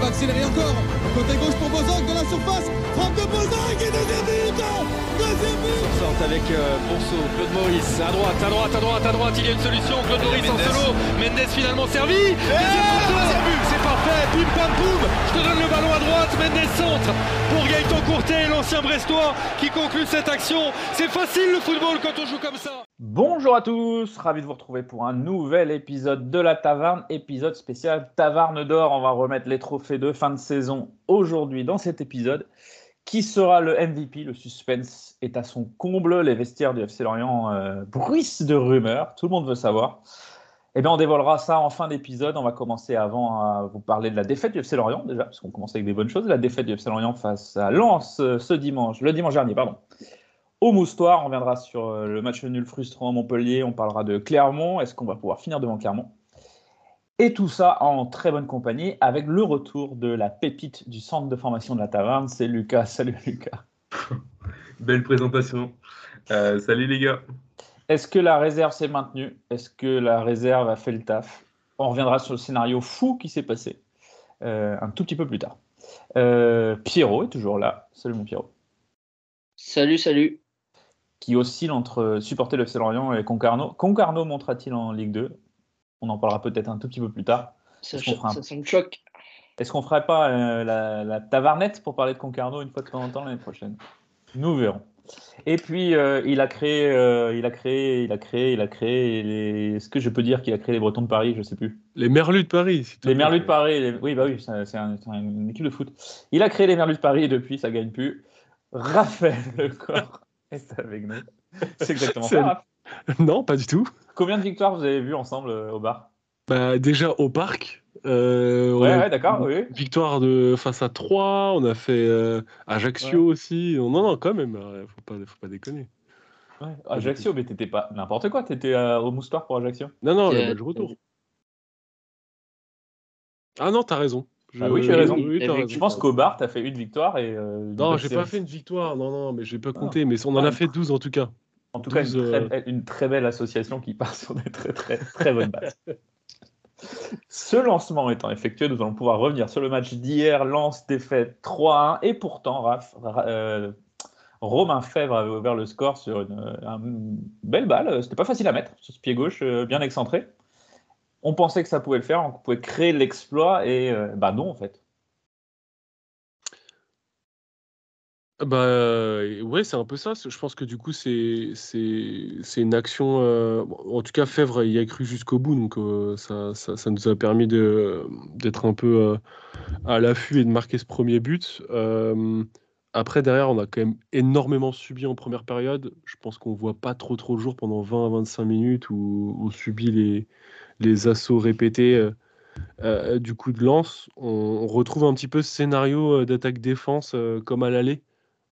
Va accélérer encore. Côté gauche pour Bozok de la surface. Frappe de Bozok et deuxième but Deuxième but. Sorte avec euh, Claude Maurice, à droite, à droite, à droite, à droite, il y a une solution, Claude Maurice en solo, Mendes finalement servi, deuxième but, pim pam poum, je te donne le ballon à droite, Mendes centre pour Gaëtan Courtet, l'ancien Brestois qui conclut cette action, c'est facile le football quand on joue comme ça. Bonjour à tous, ravi de vous retrouver pour un nouvel épisode de la Taverne, épisode spécial Taverne d'or. On va remettre les trophées de fin de saison aujourd'hui dans cet épisode. Qui sera le MVP Le suspense est à son comble. Les vestiaires du FC Lorient euh, bruissent de rumeurs. Tout le monde veut savoir. Eh bien, on dévoilera ça en fin d'épisode. On va commencer avant à vous parler de la défaite du FC Lorient, déjà, parce qu'on commence avec des bonnes choses. La défaite du FC Lorient face à Lens euh, ce dimanche, le dimanche dernier, pardon au Moustoir. On reviendra sur euh, le match nul frustrant à Montpellier. On parlera de Clermont. Est-ce qu'on va pouvoir finir devant Clermont? Et tout ça en très bonne compagnie avec le retour de la pépite du centre de formation de la Taverne. C'est Lucas. Salut Lucas. Belle présentation. Euh, salut les gars. Est-ce que la réserve s'est maintenue? Est-ce que la réserve a fait le taf? On reviendra sur le scénario fou qui s'est passé euh, un tout petit peu plus tard. Pierrot est toujours là. Salut mon Pierrot. Salut, salut qui oscille entre supporter le Lorient et Concarneau. Concarneau montera-t-il en Ligue 2 On en parlera peut-être un tout petit peu plus tard. Ça, me choque. Est-ce qu'on ferait pas euh, la, tavarnette pour parler de Concarneau une fois de temps en temps l'année prochaine? Nous verrons. Et puis euh, il a créé, euh, il a créé, il a créé, il a créé. Est-ce que je peux dire qu'il a créé les Bretons de Paris Je sais plus. Les Merlus de Paris. les Merlus de Paris. Oui, bah oui, c'est une équipe de foot. Il a créé les Merlus de Paris et depuis ça gagne plus. Raphaël Lecor est avec nous. C'est exactement ça. Non, pas du tout. Combien de victoires vous avez vu ensemble euh, au bar? Bah, Déjà au parc. Euh, ouais, ouais d'accord. Oui. Victoire de face à 3, on a fait euh, Ajaccio aussi. Non, non, quand même, faut pas, faut pas déconner. Ouais. Ajaccio, mais t'étais pas n'importe quoi, t'étais au moustoir pour Ajaccio Non, non, le match retour. Ah non, t'as raison. Je... Ah oui, tu as raison. Je pense qu'au bar, tu as fait une victoire. Et, euh, non, j'ai pas fait une victoire. Non, non, mais j'ai pas compté. Mais on en a fait 12 en tout cas. En tout cas, euh, une très, belle association qui part sur des très, très, très bonnes bases. Ce lancement étant effectué, nous allons pouvoir revenir sur le match d'hier. Lance défaite 3-1. Et pourtant, euh, Romain Fèvre avait ouvert le score sur une, belle balle. C'était pas facile à mettre sur ce pied gauche, bien excentré on pensait que ça pouvait le faire, on pouvait créer l'exploit et euh, bah non en fait. Bah ouais, c'est un peu ça. Je pense que du coup c'est c'est une action. Euh, en tout cas, Fèvre y a cru jusqu'au bout, donc euh, ça, ça, nous a permis d'être un peu à l'affût et de marquer ce premier but. après derrière, on a quand même énormément subi en première période. Je pense qu'on voit pas trop trop le jour pendant 20 à 25 minutes où on subit les les assauts répétés euh, euh, du coup de lance. On, retrouve un petit peu ce scénario euh, d'attaque-défense comme à l'aller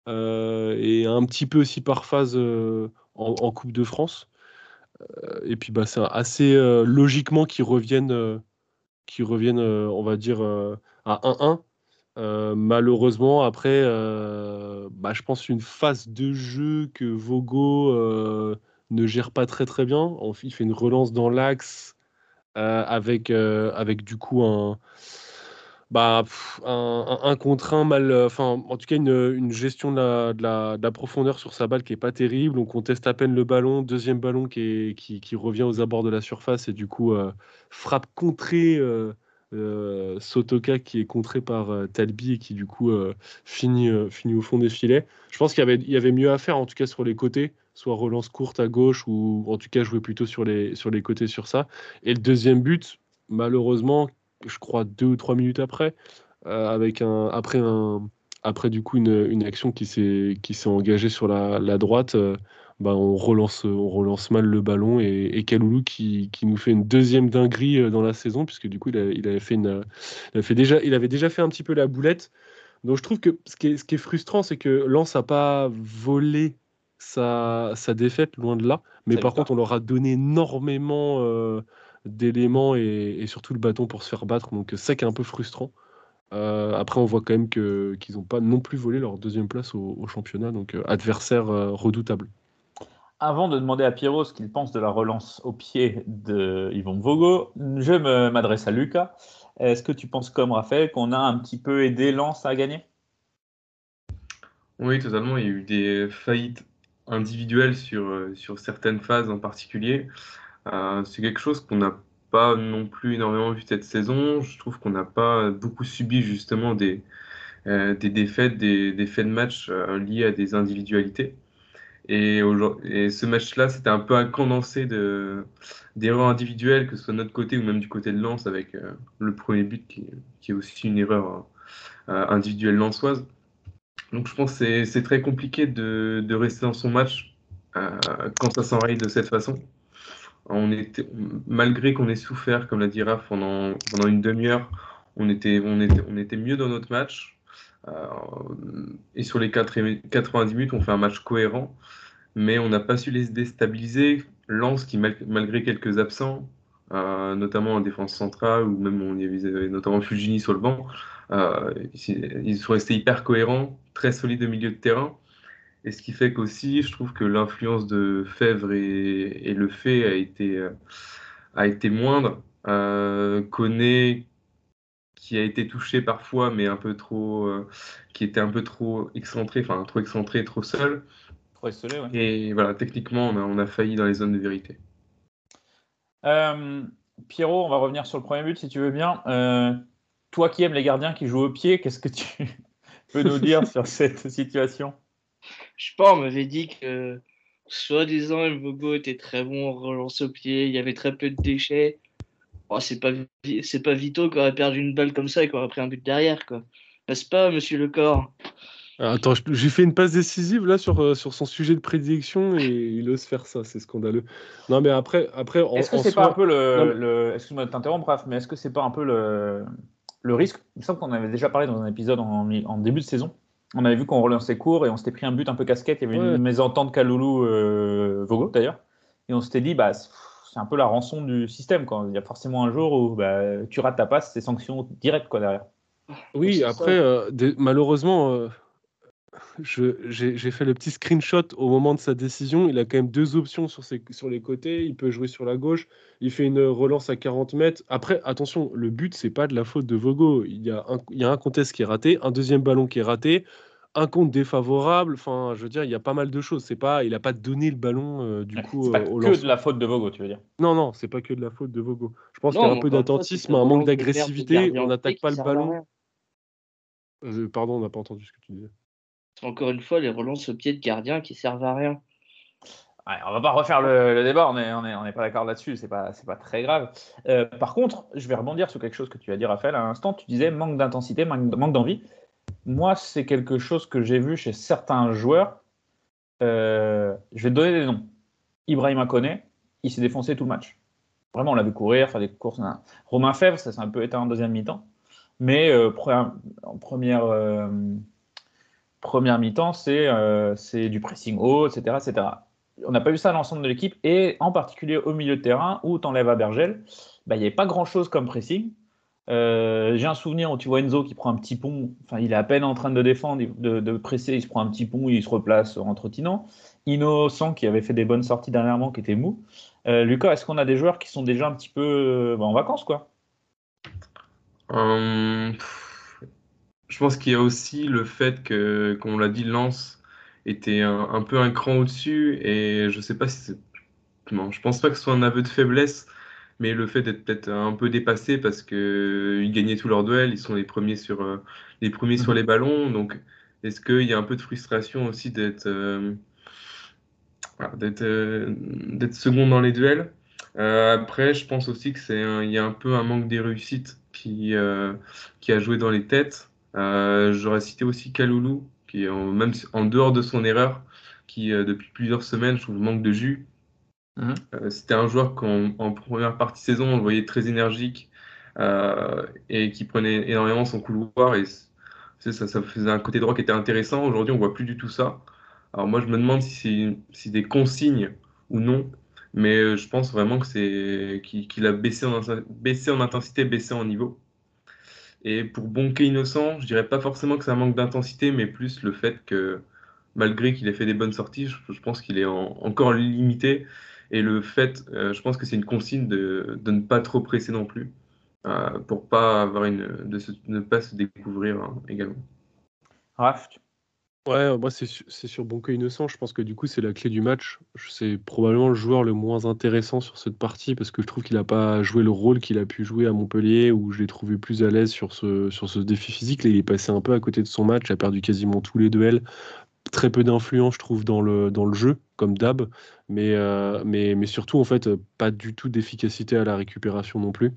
et un petit peu aussi par phase en, Coupe de France. et puis bah, c'est assez logiquement qu'ils reviennent, reviennent on va dire, à 1-1. malheureusement, après, bah, je pense une phase de jeu que Vogo ne gère pas très très bien. Il fait une relance dans l'axe euh, avec, euh, avec du coup un, bah, un, un, contre un mal, enfin, en tout cas, une, une gestion de la, de, la, profondeur sur sa balle qui est pas terrible. On conteste à peine le ballon. Deuxième ballon qui, qui, revient aux abords de la surface et du coup, frappe contrée. Sotoka qui est contré par Talbi et qui du coup finit, finit au fond des filets. Je pense qu'il y avait, il y avait mieux à faire en tout cas sur les côtés, soit relance courte à gauche ou en tout cas jouer plutôt sur les, sur les côtés sur ça. Et le deuxième but, malheureusement, je crois deux ou trois minutes après, euh, avec un, après, un, après du coup une, une action qui s'est, qui s'est engagée sur la, la droite. Euh, bah, on, relance, on relance mal le ballon et, et Kaloulou qui, qui, nous fait une deuxième dinguerie euh, dans la saison, puisque du coup, il, il avait, fait une, il, fait déjà, il avait déjà fait un petit peu la boulette. Donc je trouve que ce qui est, ce qui est frustrant, c'est que Lens n'a pas volé sa, sa, défaite, loin de là. Mais par contre, on leur a donné énormément d'éléments et, surtout le bâton pour se faire battre. Donc ça qui est un peu frustrant. Euh, après, on voit quand même qu'ils n'ont pas non plus volé leur deuxième place au, championnat, donc euh, adversaire euh, redoutable. Avant de demander à Pierrot ce qu'il pense de la relance au pied de Yvon Vogo, je m'adresse à Lucas. Est-ce que tu penses comme Raphaël qu'on a un petit peu aidé Lens à gagner? Oui, totalement. Il y a eu des faillites individuelles sur, sur certaines phases en particulier. Euh, c'est quelque chose qu'on n'a pas non plus énormément vu cette saison. Je trouve qu'on n'a pas beaucoup subi justement des, euh, défaites, des, faits de match euh, liés à des individualités. Et, ce match-là, c'était un peu un condensé d'erreurs individuelles, que ce soit de notre côté ou même du côté de Lens, avec le premier but qui, est aussi une erreur individuelle lançoise. Donc je pense que c'est très compliqué de, rester dans son match quand ça s'enraye de cette façon on était, malgré qu'on ait souffert, comme l'a dit Raph, pendant, une demi-heure, on était mieux dans notre match. Euh, et sur les 90 minutes, on fait un match cohérent, mais on n'a pas su les déstabiliser. Lance qui, malgré quelques absents, euh, notamment en défense centrale, ou même on y avait notamment Fujini sur le banc, euh, ils sont restés hyper cohérents, très solides au milieu de terrain. Et ce qui fait qu'aussi, je trouve que l'influence de Fèvre et, le fait a été, euh, a été moindre. Euh, qui a été touché parfois, mais un peu trop, euh, qui était un peu trop excentré, enfin trop excentré, trop seul. Trop isolé, ouais. Et voilà, techniquement, on a, on a, failli dans les zones de vérité. Euh, Pierrot, on va revenir sur le premier but si tu veux bien. toi qui aimes les gardiens qui jouent au pied, qu'est-ce que tu peux nous dire sur cette situation? Je sais pas, on m'avait dit que soi-disant Vogo était très bon en relance au pied, il y avait très peu de déchets. Oh, c'est pas c'est pas Vito qui aurait perdu une balle comme ça et qui aurait pris un but derrière quoi. N'est-ce pas monsieur le corps ah, Attends, j'ai fait une passe décisive là sur, euh, sur son sujet de prédilection et il ose faire ça, c'est scandaleux. Non mais après après Est-ce que c'est pas un peu le, excuse-moi de t'interrompre bref, mais est-ce que c'est pas un peu le le risque? Il me semble qu'on avait déjà parlé dans un épisode en, en début de saison on avait vu qu'on relançait court et on s'était pris un but un peu casquette. Il y avait une mésentente Kaloulou euh, Vogo d'ailleurs. Et on s'était dit, bah, c'est un peu la rançon du système. Quand il y a forcément un jour où bah, tu rates ta passe, c'est sanction directe quoi, derrière. Oui, après, euh, malheureusement, euh, j'ai fait le petit screenshot au moment de sa décision. Il a quand même deux options sur, ses, sur les côtés. Il peut jouer sur la gauche. Il fait une relance à 40 mètres. Après, attention, le but, c'est pas de la faute de Vogo. Il y, a un, il y a un contest qui est raté, un deuxième ballon qui est raté, un compte défavorable. Enfin, je veux dire, il y a pas mal de choses. C'est pas, il a pas donné le ballon euh, du coup. C'est pas euh, que de la faute de Vogo, tu veux dire Non, non, c'est pas que de la faute de Vogo. Je pense qu'il y a un peu d'attentisme, un manque d'agressivité. On n'attaque pas le ballon. Euh, pardon, on n'a pas entendu ce que tu disais encore une fois les relances au pied de gardien qui servent à rien. Ouais, on va pas refaire le, débat, on n'est pas d'accord là-dessus, c'est pas, pas très grave. Euh, par contre, je vais rebondir sur quelque chose que tu as dit, Raphaël, à l'instant. Tu disais manque d'intensité, manque, d'envie. Moi, c'est quelque chose que j'ai vu chez certains joueurs. Euh, je vais te donner des noms. Ibrahim Akone, il s'est défoncé tout le match. Vraiment, on l'a vu courir, faire des courses. Romain Fèvre, ça s'est un peu éteint en deuxième mi-temps. Mais euh, en première première mi-temps, euh, c'est du pressing haut, etc., etc. On n'a pas vu ça à l'ensemble de l'équipe, et en particulier au milieu de terrain, où tu enlèves à Bergel, bah, il n'y avait pas grand-chose comme pressing. Euh, j'ai un souvenir où tu vois Enzo qui prend un petit pont, enfin il est à peine en train de défendre, de, presser, il se prend un petit pont, il se replace en trottinant. Innocent qui avait fait des bonnes sorties dernièrement, qui était mou. Euh, Lucas, est-ce qu'on a des joueurs qui sont déjà un petit peu bah, en vacances quoi? Hum, je pense qu'il y a aussi le fait que, comme on l'a dit, Lens était un, un peu un cran au-dessus. Et je sais pas si c'est. Non, je pense pas que ce soit un aveu de faiblesse, mais le fait d'être peut-être un peu dépassé parce qu'ils gagnaient tous leurs duels, ils sont les premiers sur, euh, les, premiers sur Mhm. les ballons. Donc, est-ce qu'il y a un peu de frustration aussi d'être euh, d'être euh, second dans les duels? Euh, après, je pense aussi que c'est il y a un peu un manque des réussites qui, euh, qui a joué dans les têtes. Euh, j'aurais cité aussi Kaloulou, qui est en, même en dehors de son erreur, qui euh, depuis plusieurs semaines, je trouve, manque de jus. Mhm. Euh, c'était un joueur qu'en en première partie de saison, on le voyait très énergique euh, et qui prenait énormément son couloir et ça, ça faisait un côté droit qui était intéressant. Aujourd'hui, on voit plus du tout ça. Alors moi, je me demande si c'est si des consignes ou non, mais je pense vraiment que c'est qu'il a baissé en, inten- baissé en intensité, baissé en niveau. Et pour Bonke Innocent, je dirais pas forcément que ça manque d'intensité, mais plus le fait que malgré qu'il ait fait des bonnes sorties, je, pense qu'il est en- encore limité. Et le fait, euh, je pense que c'est une consigne de, de ne pas trop presser non plus, euh, pour pas avoir une, de ne pas se découvrir hein, également. Raph, Ouais, moi c'est su- c'est sur Bonco Innocent, je pense que du coup c'est la clé du match. C'est probablement le joueur le moins intéressant sur cette partie parce que je trouve qu'il n'a pas joué le rôle qu'il a pu jouer à Montpellier où je l'ai trouvé plus à l'aise sur ce, sur ce défi physique. Là, il est passé un peu à côté de son match, a perdu quasiment tous les duels. Très peu d'influence, je trouve, dans le, dans le jeu, comme d'hab, mais, euh, surtout en fait pas du tout d'efficacité à la récupération non plus.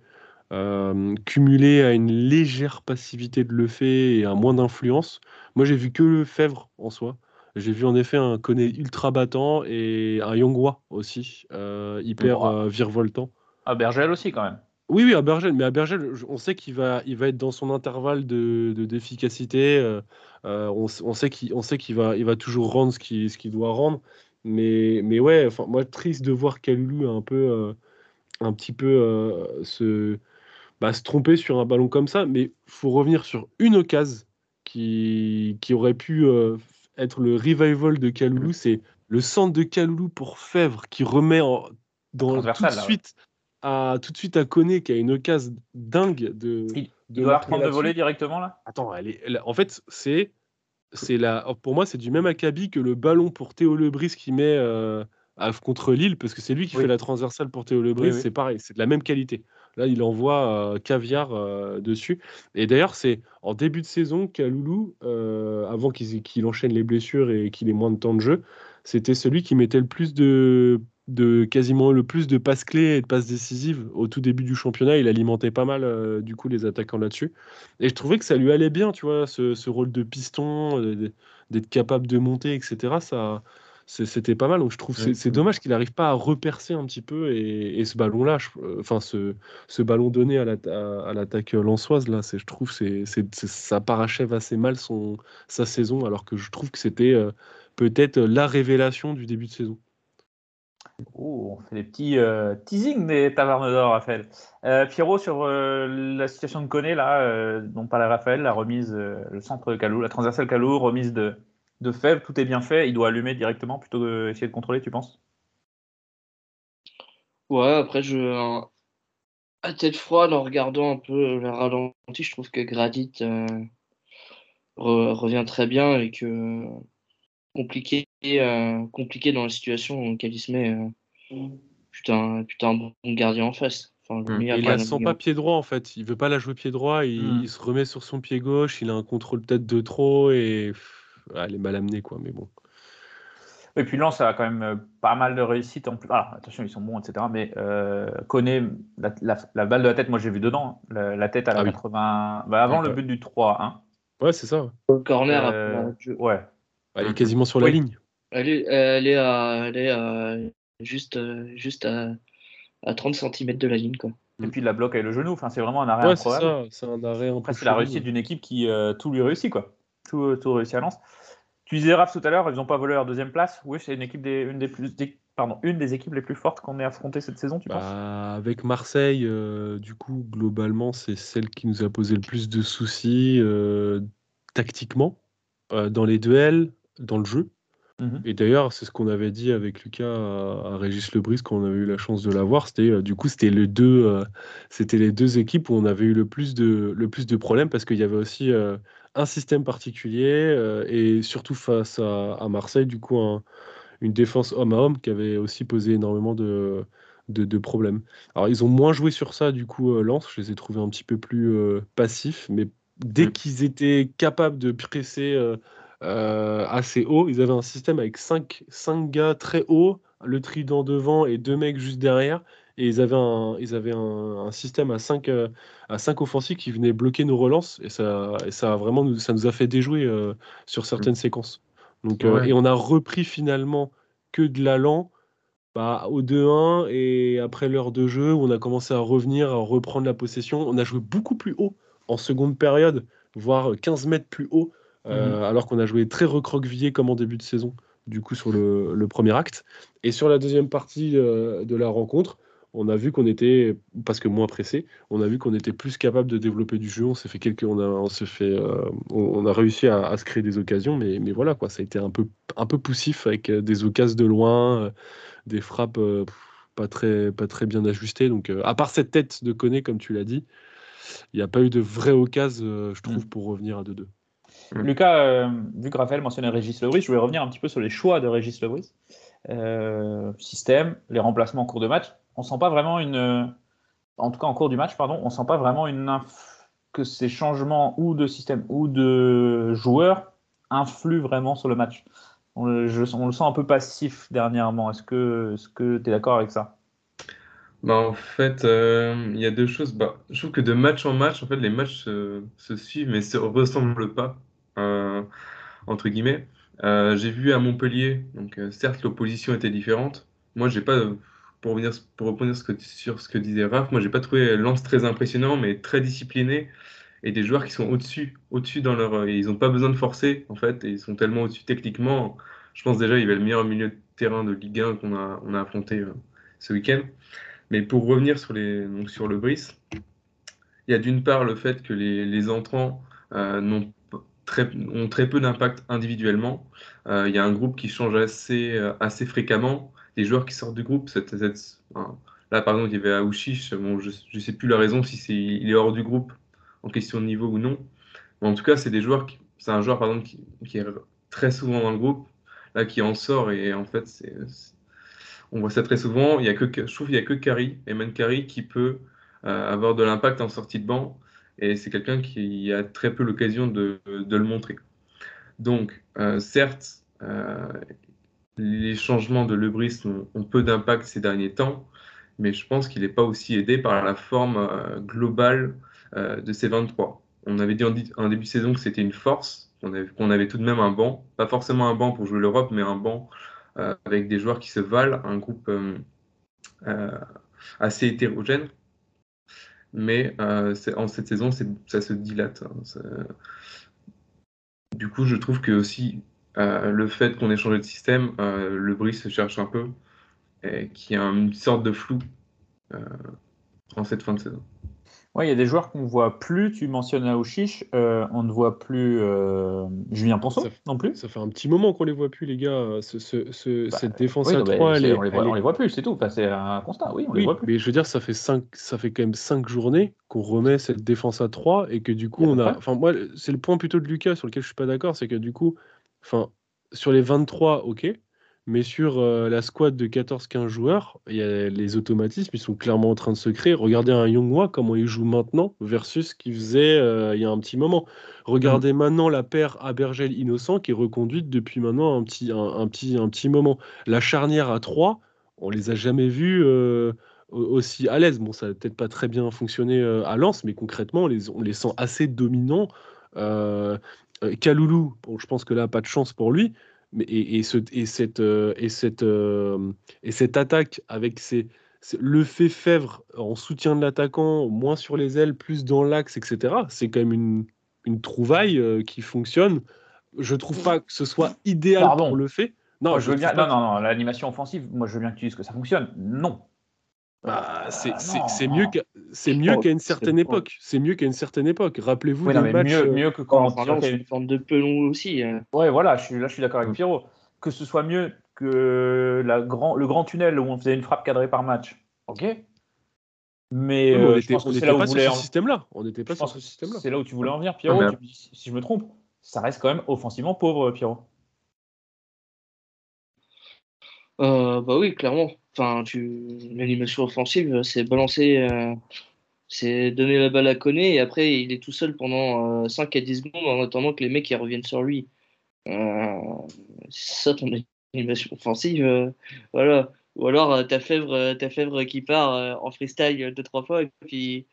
Euh, cumulé à une légère passivité de Lefebvre et à moins d'influence. Moi, j'ai vu que Lefebvre en soi. J'ai vu en effet un Koné ultra battant et un Yongwa aussi, euh, hyper euh, virevoltant. Ah, Bergel aussi, quand même. Oui, oui, à Bergel, mais à Bergel, on sait qu'il va, il va être dans son intervalle de, de- d'efficacité. euh, on, sait qu'il, on sait qu'il va, il va toujours rendre ce qu'il, ce qu'il doit rendre. Mais, mais ouais, enfin, moi, triste de voir Kalulu un peu, un petit peu se, bah, se tromper sur un ballon comme ça. Mais faut revenir sur une occasion qui, qui aurait pu euh, être le revival de Kaloulou. C'est le centre de Kaloulou pour Fèvre qui remet en, dans, tout de Transversal, là, ouais. suite à tout de suite à Koné qui a une occasion dingue de. Il, de il doit reprendre là-dessus. voler directement, là? Attends, elle est, elle- en fait, c'est, c'est la, pour moi, c'est du même acabit que le ballon pour Théo Lebris qui met euh, contre Lille, parce que c'est lui qui Oui. fait la transversale pour Théo Lebris. Oui, oui. C'est pareil, c'est de la même qualité. Là, il envoie euh, caviar euh, dessus. Et d'ailleurs, c'est en début de saison qu'Aloulou, euh, avant qu'il, enchaîne les blessures et qu'il ait moins de temps de jeu, c'était celui qui mettait le plus de, de quasiment le plus de passes clés et de passes décisives au tout début du championnat. Il alimentait pas mal du coup les attaquants là-dessus. Et je trouvais que ça lui allait bien, tu vois, ce, ce rôle de piston, d'être capable de monter, etc. Ça, c'était pas mal. Donc je trouve que c'est- dommage qu'il n'arrive pas à repercer un petit peu. Et, et ce ballon-là, euh, enfin ce, ce ballon donné à l'atta- à- à l'attaque lançoise, là, je trouve c'est ça parachève assez mal son, sa saison, alors que je trouve que c'était euh, peut-être la révélation du début de saison. Oh, on fait des petits euh, teasings des tavernes d'or, Raphaël. Euh, Pierrot, sur euh, la situation de Koné, là, euh, dont parlait Raphaël, la remise, euh, le centre de Calou, la transversale Calou, remise de, de Fèvre, tout est bien fait. Il doit allumer directement plutôt que d'essayer de contrôler, tu penses? Ouais, après, je, à tête froide, en regardant un peu le ralenti, je trouve que Gradit euh, re- revient très bien et que compliqué, euh, compliqué dans la situation dans laquelle il se met. euh, putain, putain, un bon gardien en face. Enfin, le meilleur Il la sent pas 1. pied droit en fait. Il veut pas la jouer pied droit. Il, Mm. il se remet sur son pied gauche. Il a un contrôle peut-être de trop et elle est mal amenée quoi. Mais bon. Et puis Lens a quand même euh, pas mal de réussite en plus. Alors, attention, ils sont bons, etc. Mais euh, Koné, la, la- la balle de la tête, moi j'ai vu dedans. hein. La, la tête à la Ah oui. 80. Bah, avant Ouais. le but du 3-1. Ouais, c'est ça. Le corner, Euh, ouais. Elle est quasiment sur la Oui. ligne. elle est, elle est, à, elle est à- juste, euh, juste à, à 30 cm de la ligne. Quoi. Et puis la bloque avec le genou. Enfin, c'est vraiment un arrêt Ouais, c'est un arrêt c'est la réussite d'une équipe qui euh, tout lui réussit, quoi. Tout, euh, tout réussit à Lens. Tu disais, Raph, tout à l'heure, ils n'ont pas volé leur deuxième place. Oui, c'est une équipe des, une des plus, des- pardon, une des équipes les plus fortes qu'on ait affrontées cette saison, tu penses? Bah, avec Marseille, euh, du coup, globalement, c'est celle qui nous a posé le plus de soucis euh, tactiquement, euh, dans les duels, dans le jeu. Mhm. Et d'ailleurs, c'est ce qu'on avait dit avec Lucas à, à Régis Lebris quand on avait eu la chance de la voir. C'était du coup, c'était les deux, c'était les deux équipes où on avait eu le plus de, le plus de problèmes parce qu'il y avait aussi un système particulier euh, et surtout face à, à Marseille, du coup, un- une défense homme à homme qui avait aussi posé énormément de, de, de problèmes. Alors, ils ont moins joué sur ça, du coup, euh, Lens. Je les ai trouvés un petit peu plus euh, passifs, mais dès qu'ils étaient capables de presser euh, assez haut, ils avaient un système avec 5 cinq, gars très hauts, le trident devant et deux mecs juste derrière. Et ils avaient un, ils avaient un, un système à 5 à cinq offensifs qui venaient bloquer nos relances. Et ça, et ça, a vraiment, nous, ça nous a fait déjouer euh, sur certaines séquences. Donc, euh, Ouais. Et on a repris finalement que de l'allant bah, au 2-1 et après l'heure de jeu, on a commencé à revenir, à reprendre la possession. On a joué beaucoup plus haut en seconde période, voire 15 mètres plus haut, euh, alors qu'on a joué très recroquevillé comme en début de saison, du coup sur le, le premier acte. Et sur la deuxième partie euh, de la rencontre, on a vu qu'on était, parce que moins pressé, on a vu qu'on était plus capable de développer du jeu. On s'est fait quelques, on a, on s'est fait, euh, on, on a réussi à, à se créer des occasions, mais, mais voilà quoi, ça a été un peu, un peu poussif avec euh, des occasions de loin, euh, des frappes euh, pas très, pas très bien ajustées. Donc, à part cette tête de Koné, comme tu l'as dit, il n'y a pas eu de vraie occasion, je trouve, pour revenir à 2-2. Lucas, euh, vu que Raphaël mentionnait Régis Lebris, je voulais revenir un petit peu sur les choix de Régis Lebris. Système, les remplacements en cours de match. On sent pas vraiment une. En tout cas, en cours du match, pardon, on sent pas vraiment une que ces changements ou de système ou de joueurs influent vraiment sur le match. On, le- sent un peu passif dernièrement. Est-ce que tu es d'accord avec ça? Bah, en fait, euh, il y a deux choses. Bah, je trouve que de match en match, en fait, les matchs se, suivent mais se ressemblent pas, euh, entre guillemets. Euh, j'ai vu à Montpellier, donc certes l'opposition était différente. Moi, j'ai pas, pour revenir, pour sur ce que disait Raph, moi j'ai pas trouvé Lens très impressionnant, mais très discipliné et des joueurs qui sont au-dessus, au-dessus dans leur, ils ont pas besoin de forcer en fait, et ils sont tellement au-dessus techniquement. Je pense déjà il y avait le meilleur milieu de terrain de Ligue 1 qu'on a, on a affronté euh, ce week-end. Mais pour revenir sur, les, donc sur le Brice, il y a d'une part le fait que les, les entrants euh, n'ont très, ont très peu d'impact individuellement. Euh, il y a un groupe qui change assez, euh, assez fréquemment. Les joueurs qui sortent du groupe, cette- là par exemple, il y avait Aouchiche, bon, je ne sais plus la raison si c'est, il est hors du groupe en question de niveau ou non. Mais en tout cas, c'est des joueurs c'est un joueur par qui, qui est très souvent dans le groupe, là qui en sort et en fait, c'est- on voit ça très souvent. Il y a que, je trouve qu'il n'y a que Kari, Eman Kari, qui peut euh, avoir de l'impact en sortie de banc. Et c'est quelqu'un qui a très peu l'occasion de, de le montrer. Donc, euh, certes, euh, les changements de Lebris ont, ont peu d'impact ces derniers temps, mais je pense qu'il n'est pas aussi aidé par la forme euh, globale euh, de ces 23. On avait dit en, début de saison que c'était une force, qu'on avait, tout de même un banc, pas forcément un banc pour jouer l'Europe, mais un banc euh, avec des joueurs qui se valent, un groupe assez hétérogène. Mais en cette saison, ça se dilate. hein. Du coup, je trouve que aussi le fait qu'on ait changé de système, euh, le bruit se cherche un peu, et qu'il y a une sorte de flou euh, en cette fin de saison. Oui, il y a des joueurs qu'on ne voit plus. Tu mentionnes Aouchiche, euh, on ne voit plus euh, Julien Ponceau non plus. Ça fait un petit moment qu'on les voit plus, les gars. Ce- ce- ce- cette défense Oui, à non, mais 3, elle est, on les voit, elle on est- les voit plus, c'est tout. Enfin, c'est un constat, oui, on les Oui, voit plus. mais je veux dire, ça fait, cinq, ça fait quand même 5 journées qu'on remet cette défense à 3 et que du coup, on a. Enfin, moi, c'est le point plutôt de Lucas sur lequel je suis pas d'accord, c'est que du coup, enfin, sur les 23, ok, mais sur euh, la squad de 14-15 joueurs, il y a les automatismes, ils sont clairement en train de se créer. Regardez un Youngwa, comment il joue maintenant versus ce qu'il faisait euh, il y a un petit moment. Regardez maintenant la paire Abergel-Innocent qui est reconduite depuis maintenant un petit, un, un petit, un petit moment. La charnière à 3, on les a jamais vus euh, au- aussi à l'aise. Bon, ça n'a peut-être pas très bien fonctionné à Lens, mais concrètement, on les, on les sent assez dominants. Euh, euh, Kaloulou, bon, je pense que là, pas de chance pour lui. Mais, et, et ce- et cette, euh, et, cette, euh, et cette attaque avec ses, le fait Fèvre en soutien de l'attaquant, moins sur les ailes, plus dans l'axe, etc., c'est quand même une, une trouvaille euh, qui fonctionne. Je trouve pas que ce soit idéal Pardon. pour le fait. Non, Moi, je veux bien. Non, non, non, l'animation offensive, moi, je veux bien que tu dises que ça fonctionne. Non. Bah, c'est mieux qu'à c'est mieux qu'à une certaine époque. C'est mieux qu'à une certaine époque. Rappelez-vous Oui, mieux, euh, mieux que quand. Là, c'est une forme de pelon aussi. hein. Ouais, voilà, je suis, là, je suis d'accord avec Pierrot. Que ce soit mieux que la grand, le grand tunnel où on faisait une frappe cadrée par match, ok. Mais on euh, je était- pense que on c'est était là où pas sur ce en- système-là. On n'était pas sur ce système-là. C'est là où tu voulais en venir, Pierrot. mais- Tu si je me trompe. Ça reste quand même offensivement pauvre, Pierrot. Euh, bah oui, clairement. Enfin, tu... l'animation offensive, c'est balancer, euh, c'est donner la balle à Koné et après il est tout seul pendant euh, 5 à 10 secondes en attendant que les mecs reviennent sur lui. Euh, c'est ça ton animation offensive, euh, voilà. Ou alors ta Fèvre, ta Fèvre qui part en freestyle deux trois fois et puis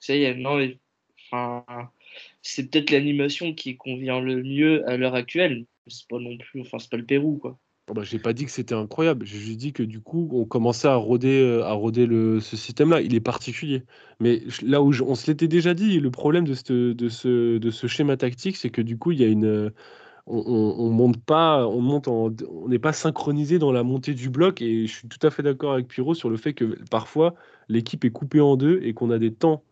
ça y est, non mais enfin, c'est peut-être l'animation qui convient le mieux à l'heure actuelle. C'est pas non plus, enfin c'est pas le Pérou quoi. Oh bah, j'ai pas dit que c'était incroyable. J'ai juste dit que du coup, on commençait à rôder, euh, à rôder le, ce système-là. Il est particulier. Mais là où on se l'était déjà dit, le problème de, ce, schéma tactique, c'est que du coup, il y a une, euh, on, on, on monte pas, on monte on n'est pas synchronisé dans la montée du bloc. Et je suis tout à fait d'accord avec Pierrot sur le fait que parfois l'équipe est coupée en deux et qu'on a des temps.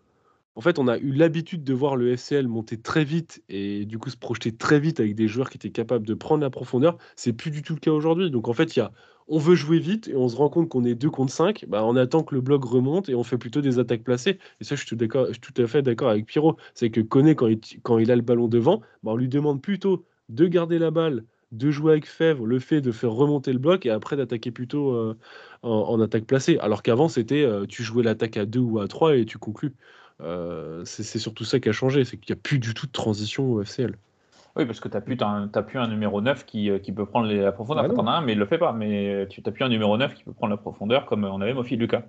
En fait, on a eu l'habitude de voir le FCL monter très vite et du coup se projeter très vite avec des joueurs qui étaient capables de prendre la profondeur. C'est plus du tout le cas aujourd'hui. Donc en fait, il y a, on veut jouer vite et on se rend compte qu'on est 2 contre 5. Bah, on attend que le bloc remonte et on fait plutôt des attaques placées. Et ça, je suis tout, à fait d'accord avec Pierrot. C'est que Koné, quand il, a le ballon devant, bah, on lui demande plutôt de garder la balle, de jouer avec Fèvre, le fait de faire remonter le bloc et après d'attaquer plutôt euh, en, en attaque placée. Alors qu'avant, c'était euh, tu jouais l'attaque à 2 ou à 3 et tu conclus. Euh, c'est surtout ça qui a changé, c'est qu'il n'y a plus du tout de transition au FCL. Oui, parce que tu n'as plus, t'as un- t'as plus un numéro 9 qui, euh, qui peut prendre la profondeur. Ah Enfin, non. t'en as un, mais il le fait pas. Mais tu n'as plus un numéro 9 qui peut prendre la profondeur comme on avait Mofi Lucas.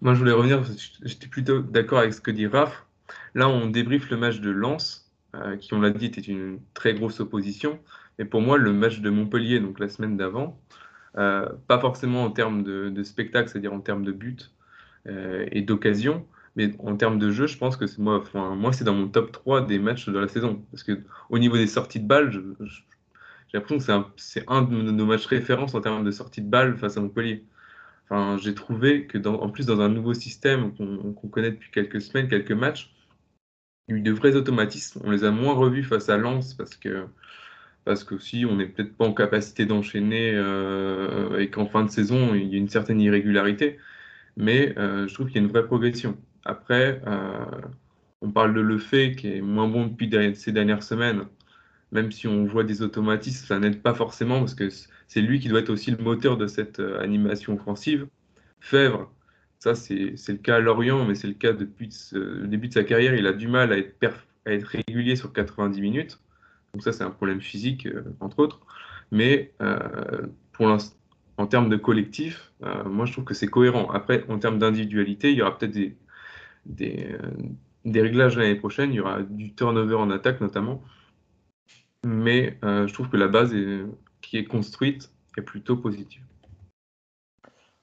Moi, je voulais revenir, parce que j'étais plutôt d'accord avec ce que dit Raph. Là, on débriefe le match de Lens, euh, qui, on l'a dit, était une très grosse opposition. Mais pour moi, le match de Montpellier, donc la semaine d'avant, euh, pas forcément en termes de, de spectacle, c'est-à-dire en termes de but euh, et d'occasion, mais en termes de jeu, je pense que c'est moi, enfin, moi, c'est dans mon top 3 des matchs de la saison. Parce que au niveau des sorties de balles, j'ai l'impression que c'est un, un de nos matchs références en termes de sortie de balles face à Montpellier. Enfin, j'ai trouvé que, en plus, dans un nouveau système qu'on connaît depuis quelques semaines, quelques matchs, il y a eu de vrais automatismes. On les a moins revus face à Lens parce que, parce que si on n'est peut-être pas en capacité d'enchaîner euh, et qu'en fin de saison, il y a une certaine irrégularité. Mais euh, je trouve qu'il y a une vraie progression. Après, euh, on parle de Le fait qui est moins bon depuis ces dernières semaines. Même si on voit des automatismes, ça n'aide pas forcément parce que c'est lui qui doit être aussi le moteur de cette euh, animation offensive. Fèvre, ça c'est le cas à Lorient, mais c'est le cas depuis le début de sa carrière. Il a du mal à être, régulier sur 90 minutes. Donc ça c'est un problème physique, euh, entre autres. Mais pour l'instant, en termes de collectif, moi je trouve que c'est cohérent. Après, en termes d'individualité, il y aura peut-être des, des, euh, des réglages l'année prochaine. Il y aura du turnover en attaque notamment. Mais euh, je trouve que la base qui est construite est plutôt positive.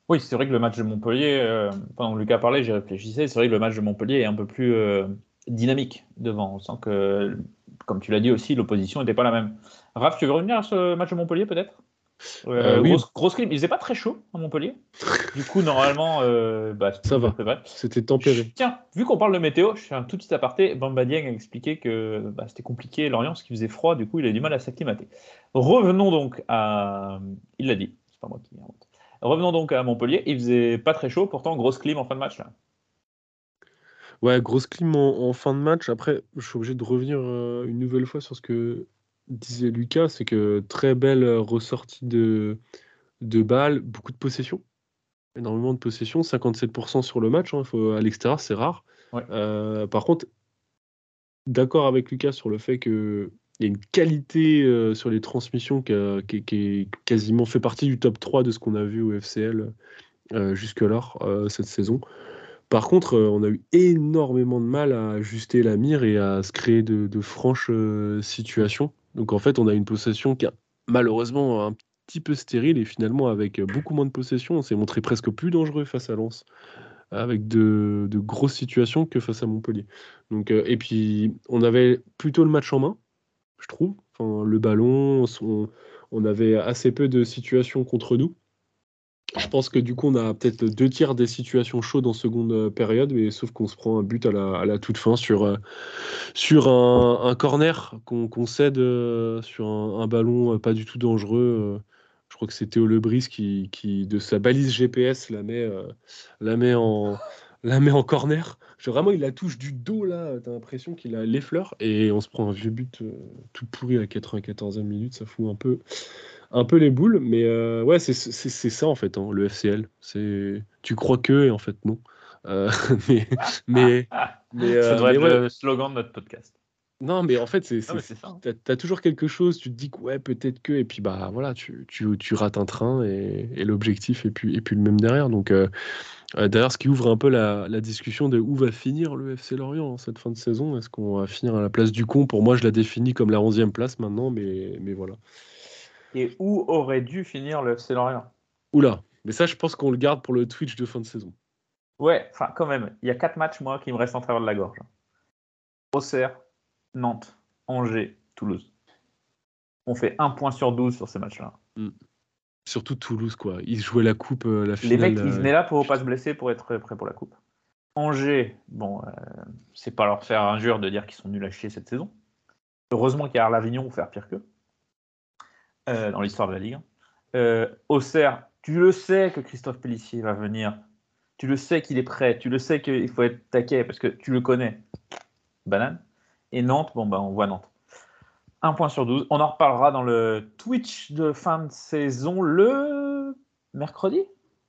Oui, c'est vrai que le match de Montpellier, euh, pendant que Lucas parlait, j'y réfléchissais. C'est vrai que le match de Montpellier est un peu plus dynamique devant. On sent que, comme tu l'as dit aussi, l'opposition n'était pas la même. Raph, tu veux revenir à ce match de Montpellier peut-être? Euh, oui. grosse, grosse clim. Il faisait pas très chaud à Montpellier. Du coup, normalement, euh, bah, Ça va. C'était tempéré. Tiens, vu qu'on parle de météo, je fais un tout petit aparté. Bamba Dieng a expliqué que bah, c'était compliqué Lorient, parce qu'il faisait froid, du coup, il a du mal à s'acclimater. Revenons donc à. Il l'a dit, c'est pas moi qui invente. Revenons donc à Montpellier. Il faisait pas très chaud, pourtant grosse clim en fin de match. Là. Ouais, grosse clim en, en fin de match. Après, je suis obligé de revenir euh, une nouvelle fois sur ce que disait Lucas, c'est que très belle euh, ressortie de, de balles, beaucoup de possession, énormément de possession, 57% sur le match, hein, faut- à l'extérieur, c'est rare. Ouais. Euh, par contre, d'accord avec Lucas sur le fait qu'il y a une qualité euh, sur les transmissions qui, a- qui- qui est quasiment fait partie du top 3 de ce qu'on a vu au FCL euh, jusque-là cette saison. Par contre, on a eu énormément de mal à ajuster la mire et à se créer de, de franches situations. Donc en fait, on a une possession qui est malheureusement un petit peu stérile et finalement avec beaucoup moins de possession, on s'est montré presque plus dangereux face à Lens avec de, grosses situations que face à Montpellier. Donc, euh, et puis, on avait plutôt le match en main, je trouve. Le ballon, on, on avait assez peu de situations contre nous. Je pense que du coup, on a peut-être deux tiers des situations chaudes en seconde euh, période, mais sauf qu'on se prend un but à la, toute fin sur, euh, sur un, corner qu'on cède euh, sur un, ballon pas du tout dangereux. je crois que c'est Théo Lebris qui, de sa balise GPS, la met, la met en, la met en corner. Vraiment, il la touche du dos, là. T'as l'impression qu'il a les fleurs. Et on se prend un vieux but tout pourri à 94e minute. Ça fout un peu, un peu les boules. Mais euh, ouais, c'est ça, en fait, hein, le FCL. C'est Tu crois que, et en fait, non. Euh, mais. mais, mais, Ça euh, devrait être ouais. le slogan de notre podcast. Non, mais en fait, c'est, Ah, ça, hein. t'as, toujours quelque chose, tu te dis que ouais, peut-être que, et puis bah voilà, tu, tu, tu rates un train et, et l'objectif est plus, est plus le même derrière. Donc, euh, d'ailleurs, ce qui ouvre un peu la, la discussion de où va finir le FC Lorient en cette fin de saison. Est-ce qu'on va finir à la place du con? Pour moi, je la définis comme la 11e place maintenant, mais, mais voilà. Et où aurait dû finir le FC Lorient? Oula, mais ça, je pense qu'on le garde pour le Twitch de fin de saison. Ouais, enfin, quand même. Il y a quatre matchs, moi, qui me restent en travers de la gorge. Auxerre, Nantes, Angers, Toulouse. On fait un point sur 12 sur ces matchs-là. Surtout Toulouse, quoi. Ils jouaient la coupe, euh, la Les finale. mecs, ils euh, venaient là pour pas se blesser, pour être prêts pour la coupe. Angers, bon, euh, c'est pas leur faire injure de dire qu'ils sont nuls à chier cette saison. Heureusement qu'il y a l'Avignon pour faire pire qu'eux euh, dans l'histoire de la Ligue. 1. Euh, Auxerre, tu le sais que Christophe Pellissier va venir. Tu le sais qu'il est prêt. Tu le sais qu'il faut être taquet parce que tu le connais. Banane. Et Nantes, bon, bah, on voit Nantes. Un point sur 12. On en reparlera dans le Twitch de fin de saison le mercredi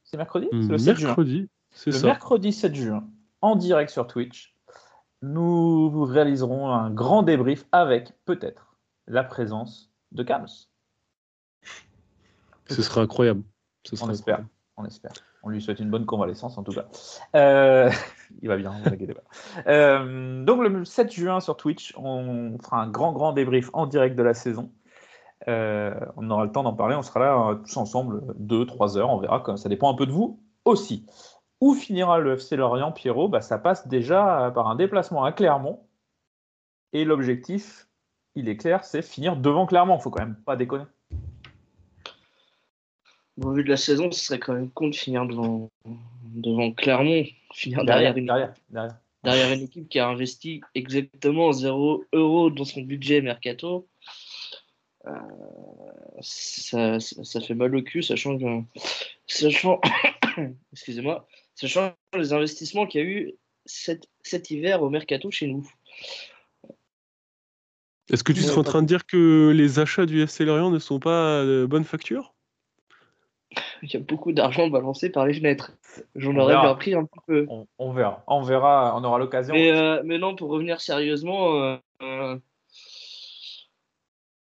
C'est mercredi? C'est le 7 juin. mercredi, c'est Le ça. mercredi 7 juin, en direct sur Twitch, nous vous réaliserons un grand débrief avec peut-être la présence de Kams. Ce serait incroyable. Ce On espère. incroyable. On espère. On lui souhaite une bonne convalescence en tout cas. Euh, il va bien, ne vous inquiétez pas. Euh, donc le 7 juin sur Twitch, on fera un grand grand débrief en direct de la saison. Euh, on aura le temps d'en parler. On sera là tous ensemble 2-3 heures. On verra. Ça dépend un peu de vous aussi. Où finira le FC Lorient, Pierrot? Bah, Ça passe déjà par un déplacement à Clermont. Et l'objectif, il est clair, c'est finir devant Clermont. Faut quand même pas déconner. Au vu de la saison, ce serait quand même con de finir devant, devant Clermont, finir Derrière, derrière, une, derrière, derrière. derrière une équipe qui a investi exactement 0 euros dans son budget mercato. Euh, ça, ça, ça fait mal au cul, sachant que, sachant, excusez-moi, sachant les investissements qu'il y a eu cet, cet hiver au mercato chez nous. Est-ce que tu serais en train de dire que les achats du FC Lorient ne sont pas de bonne facture? Il y a beaucoup d'argent balancé par les fenêtres. J'en aurais bien pris un petit peu. On, on verra. On verra. On aura l'occasion. Mais, euh, mais non, pour revenir sérieusement, euh, euh,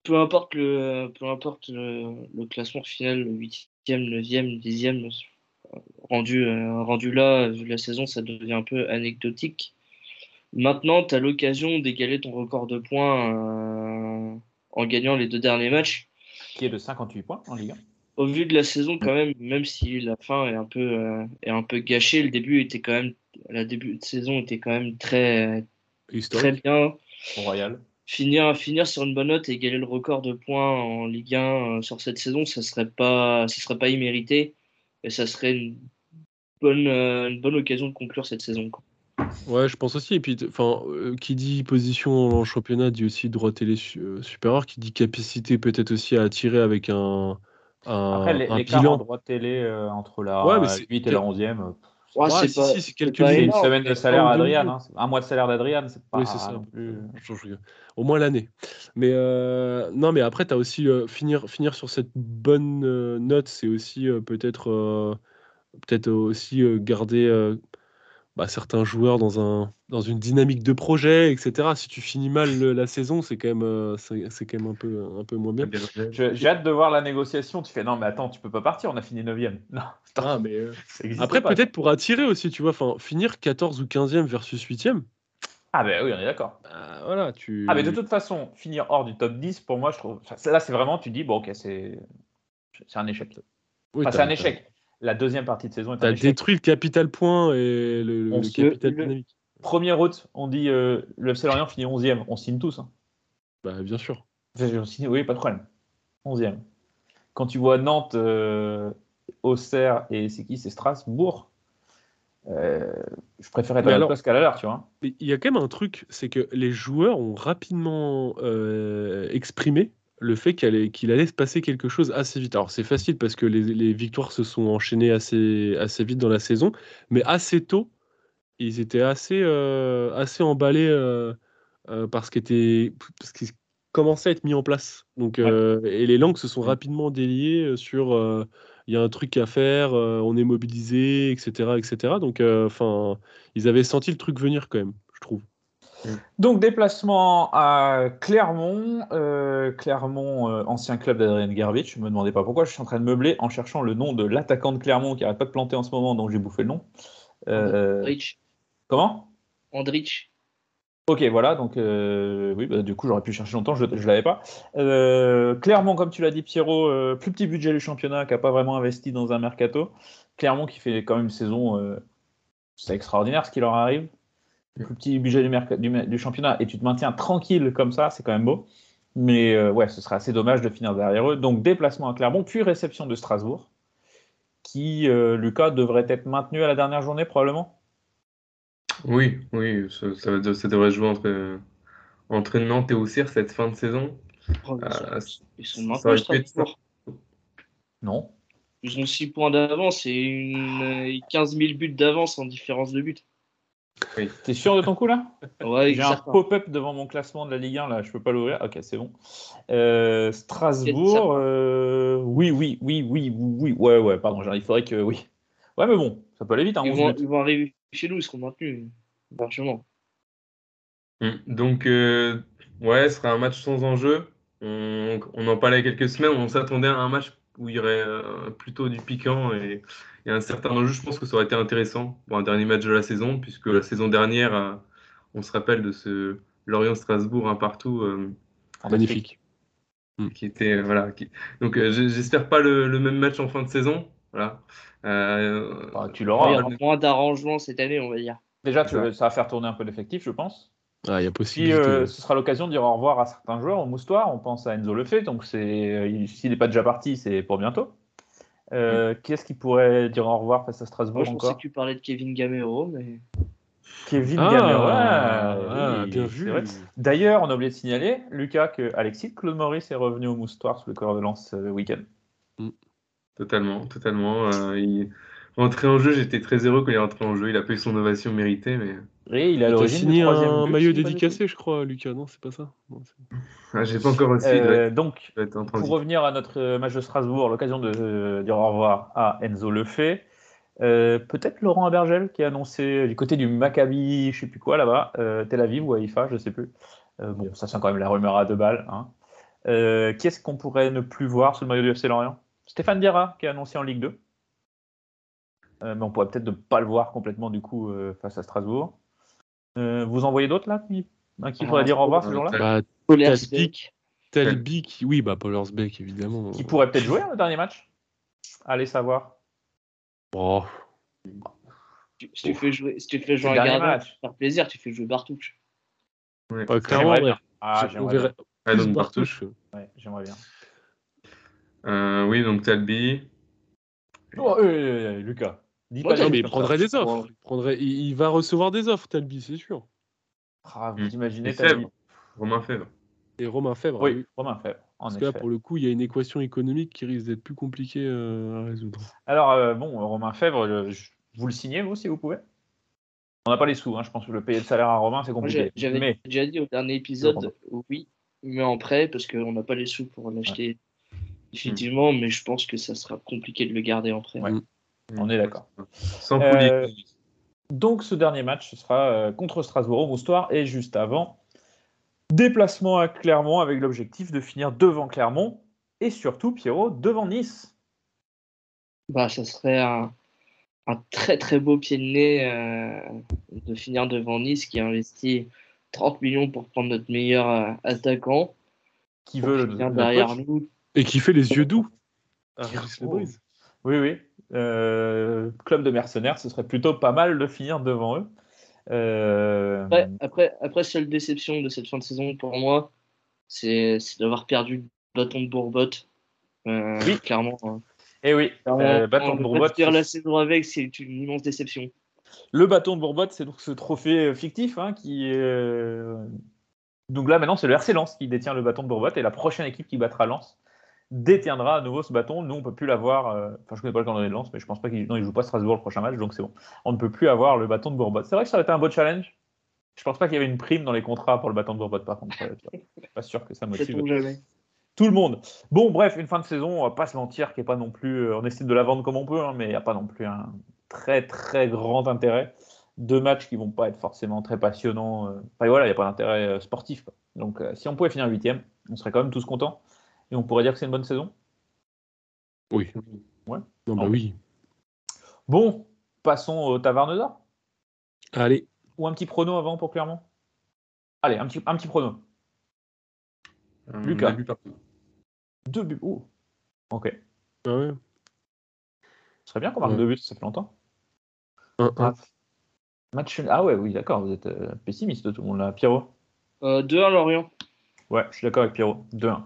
peu importe le, peu importe le, le classement final, le 8e, 9e, 10e, euh, rendu, rendu là, vu la saison, ça devient un peu anecdotique. Maintenant, tu as l'occasion d'égaler ton record de points en gagnant les deux derniers matchs. Qui est de 58 points en Ligue 1. Au vu de la saison, quand même, même si la fin est un peu, euh, est un peu gâchée, le début était quand même, la début de saison était quand même très, très Historique. bien. Royal. Finir, finir sur une bonne note et égaler le record de points en Ligue 1 euh, sur cette saison, ça serait pas, ça serait pas immérité et ça serait une bonne, euh, une bonne occasion de conclure cette saison. quoi. Ouais, je pense aussi. Et puis, enfin, euh, qui dit position en championnat dit aussi droit télé su- euh, supérieur, qui dit capacité peut-être aussi à attirer avec un, un, Après, les, un l'écart en bilan. droit télé euh, entre la Ouais, mais c'est- 8 et la 11e, euh, Ouais, Ouais, c'est si, pas, si, c'est quelques pas c'est une semaine de salaire pas à au Adrian. début. hein. Un mois de salaire d'Adrian, c'est pas Oui, c'est ça. non plus. Je- je- Au moins l'année. Mais euh, non, mais après, tu as aussi euh, finir, finir sur cette bonne euh, note, c'est aussi euh, peut-être euh, peut-être aussi euh, garder euh, bah, certains joueurs dans, un, dans une dynamique de projet, etc. Si tu finis mal le- la saison, c'est quand même, euh, c'est c'est quand même un peu, un peu moins bien. Je- J'ai hâte de voir la négociation. Tu fais non, mais attends, tu peux pas partir, on a fini 9e. Non, Ah, mais, euh, Après, pas. peut-être pour attirer aussi, tu vois, finir 14 ou 15e versus 8e. Ah, ben oui, on est d'accord. bah, voilà, tu... Ah, mais de toute façon, finir hors du top 10, pour moi, je trouve. Là, c'est vraiment, tu dis, bon, ok, c'est c'est un échec. Oui, Enfin, t'as- c'est un échec. La deuxième partie de saison est un échec. détruit le capital point et le, le- capital le- dynamique. 1er août, on dit euh, le FC Lorient finit 11e. On signe tous. hein. Bah, bien sûr. On signe- oui, pas de problème. 11e. Quand tu vois Nantes, euh, Auxerre et c'est qui? C'est Strasbourg. Euh, je préférais être à la place qu'à l'heure, tu vois. Mais il y a quand même un truc, c'est que les joueurs ont rapidement exprimé le fait qu'il allait, se passer quelque chose assez vite. Alors c'est facile parce que les, les victoires se sont enchaînées assez, assez vite dans la saison, mais assez tôt, ils étaient assez, euh, assez emballés euh, euh, par ce qui était, commençait à être mis en place. Donc, et les langues se sont rapidement déliées sur il y a un truc à faire, on est mobilisé, etc., etc. Donc, enfin, ils avaient senti le truc venir quand même, je trouve. Donc déplacement à Clermont, euh, Clermont, euh, ancien club d'Adrien Gervich. Je me demandais pas pourquoi. Je suis en train de meubler en cherchant le nom de l'attaquant de Clermont qui arrête pas de planter en ce moment, donc j'ai bouffé le nom. Euh, Andrich. comment? Andrich. Ok, voilà. Donc euh, oui, bah, du coup j'aurais pu chercher longtemps, je, je l'avais pas. Euh, Clermont, comme tu l'as dit, Pierrot, euh, plus petit budget du championnat, qui a pas vraiment investi dans un mercato. Clermont qui fait quand même une saison, c'est extraordinaire ce qui leur arrive. Le plus petit budget du, merc- du, du championnat et tu te maintiens tranquille comme ça, c'est quand même beau. Mais euh, ouais, ce serait assez dommage de finir derrière eux. Donc déplacement à Clermont, puis réception de Strasbourg, qui, euh, Lucas, devrait être maintenu à la dernière journée probablement. Oui, oui, ça, ça va- ça devrait se jouer entre, entre Nantes et Auxerre cette fin de saison. Oh, ils sont- Euh, Ils sont Strasbourg. Non. Ils ont 6 points d'avance et une, euh, 15 000 buts d'avance en différence de but. T'es sûr de ton coup là Ouais, J'ai un pop-up devant mon classement de la Ligue 1 là, je peux pas l'ouvrir. Ok, c'est bon. Euh, Strasbourg, euh, oui, oui, oui, oui, oui, oui, ouais, ouais, pardon, genre, il faudrait que oui. Ouais, mais bon, ça peut aller vite. Hein, Ils 11 vont, ils vont arriver chez nous, ils seront maintenus. Largement. Mm. Donc, euh, ouais, ce sera un match sans enjeu. On, on en parlait il y a quelques semaines, on s'attendait à un match où il y aurait euh, plutôt du piquant et, et un certain enjeu. Je pense que ça aurait été intéressant pour un dernier match de la saison, puisque la saison dernière, euh, on se rappelle de ce Lorient-Strasbourg un partout euh, Magnifique. qui était euh, voilà. qui- Donc, euh, j'espère pas le, le même match en fin de saison. Voilà. Euh, Bah, tu Il y l'auras. aura moins d'arrangements cette année, on va dire. Déjà, tu- ça va faire tourner un peu l'effectif, je pense. Ah, il y a Puis possibilité. euh, ce sera l'occasion de dire au revoir à certains joueurs au moustoir. On pense à Enzo Lefebvre, donc s'il n'est pas déjà parti, c'est pour bientôt. Euh, Qui est-ce qui pourrait dire au revoir face à Strasbourg Moi, je pensais encore que tu parlais de Kevin Gamero, mais. Kevin Ah, Gamero. ouais, ah, oui, bien vu. D'ailleurs, on a oublié de signaler, Lucas, que Alexis Claude Maurice est revenu au moustoir sous le corps de lance euh, week-end. Totalement, totalement. Euh, il... Rentré en jeu, j'étais très heureux quand il est rentré en jeu. Il a pas eu son ovation méritée, mais Et il T'as l'origine signé du troisième un but, maillot dédicacé, je crois, Lucas, non C'est pas ça? Non, c'est- ah, j'ai pas encore reçu. Euh, donc, pour revenir à notre euh, match de Strasbourg, l'occasion de euh, dire au revoir à Enzo Lefebvre. Euh, Peut-être Laurent Abergel qui a annoncé du côté du Maccabi, je sais plus quoi là-bas, euh, Tel Aviv ou Haïfa, je sais plus. Euh, bon, ça sent quand même la rumeur à deux balles. Hein. Euh, qui est-ce qu'on pourrait ne plus voir sous le maillot du FC Lorient? Stéphane Diarra qui a annoncé en Ligue 2. Euh, mais on pourrait peut-être ne pas le voir complètement du coup euh, face à Strasbourg. Euh, vous en voyez d'autres là qui, à qui Ah, pourrait dire au revoir ce jour-là Bah, Polersbeck. Talbik, Talbik, oui, bah, Paul Horsbeck, évidemment. Qui pourrait peut-être jouer hein, le dernier match Allez savoir. Oh, Tu- Si tu fais jouer, si tu fais jouer le un dernier gardien, match. faire plaisir, tu fais jouer Bartouche. Ouais. pas clairement, ouais. Ah, j'aimerais bien. Ah, Bartouche. Ouais, j'aimerais bien. Euh, oui, donc Talbi. Oh, euh, euh, Lucas. Dis Ouais, pas Non, des mais il prendrait des offres. Il, prendrait- il, il va recevoir des offres, Talbi, c'est sûr. Ah, vous Hmm. imaginez. Romain Fèvre. Et Romain Fèvre. Oui, oui. Romain Fèvre, en Parce que là, pour le coup, il y a une équation économique qui risque d'être plus compliquée euh, à résoudre. Alors, euh, bon, Romain Fèvre, euh, je- vous le signez, vous, si vous pouvez? On n'a pas les sous, hein, je pense que le payer le salaire à Romain, c'est compliqué. j'ai- j'avais Mais, déjà dit au dernier épisode, oui, mais en prêt, parce qu'on n'a pas les sous pour l'acheter définitivement, mais je pense que ça sera compliqué de le garder en prêt. Ouais. On est d'accord. Sans Euh. Donc, ce dernier match, ce sera euh, contre Strasbourg au Moustoir, et juste avant, déplacement à Clermont avec l'objectif de finir devant Clermont, et surtout, Pierrot, devant Nice. Bah, ça serait un, un très très beau pied de nez euh, de finir devant Nice qui a investi 30 millions pour prendre notre meilleur euh, attaquant. Qui veut le, derrière nous. Et qui fait les yeux doux. Lebris. Oui, oui. Euh, club de mercenaires, ce serait plutôt pas mal de finir devant eux. Euh, Après, après, après, seule déception de cette fin de saison pour moi, c'est d'avoir perdu le bâton de Bourbotte. Euh, Oui. Clairement. hein. Et oui, Clairement, euh, bâton de pas finir la saison avec, c'est une immense déception. Le bâton de Bourbotte, c'est donc ce trophée fictif hein, qui Donc là, maintenant, c'est le RC Lens qui détient le bâton de Bourbotte et la prochaine équipe qui battra Lens détiendra à nouveau ce bâton. Nous, on peut plus l'avoir. euh, Enfin, je connais pas le calendrier de Lens, mais je pense pas qu'il il joue pas Strasbourg le prochain match, donc c'est bon. On ne peut plus avoir le bâton de Bourbon. C'est vrai que ça aurait été un beau challenge. Je pense pas qu'il y avait une prime dans les contrats pour le bâton de Bourbon, par contre. Pas sûr que ça motive tout le monde. Bon, bref, une fin de saison, on va pas se mentir, qui est pas non plus. euh, On essaie de la vendre comme on peut, hein, mais il n'y a pas non plus un très très grand intérêt. Deux matchs qui vont pas être forcément très passionnants. euh, Enfin voilà, il n'y a pas d'intérêt sportif. quoi. Donc, euh, si on pouvait finir huitième, on serait quand même tous contents et on pourrait dire que c'est une bonne saison? Oui. Ouais. Non, bah oui. Bon, passons au Taverne d'Or. Allez. Ou un petit prono avant pour Clermont? Allez, un petit, un petit prono. Un Lucas. but partout. Deux buts. Ouh. Ok. Ah ouais. Ce serait bien qu'on marque Ouais. deux buts, ça fait longtemps. Un, un. Ah, match... ah ouais, oui, d'accord, vous êtes euh, pessimiste tout le monde là. Pierrot? Euh, 2-1 Lorient. Ouais, je suis d'accord avec Pierrot. 2-1.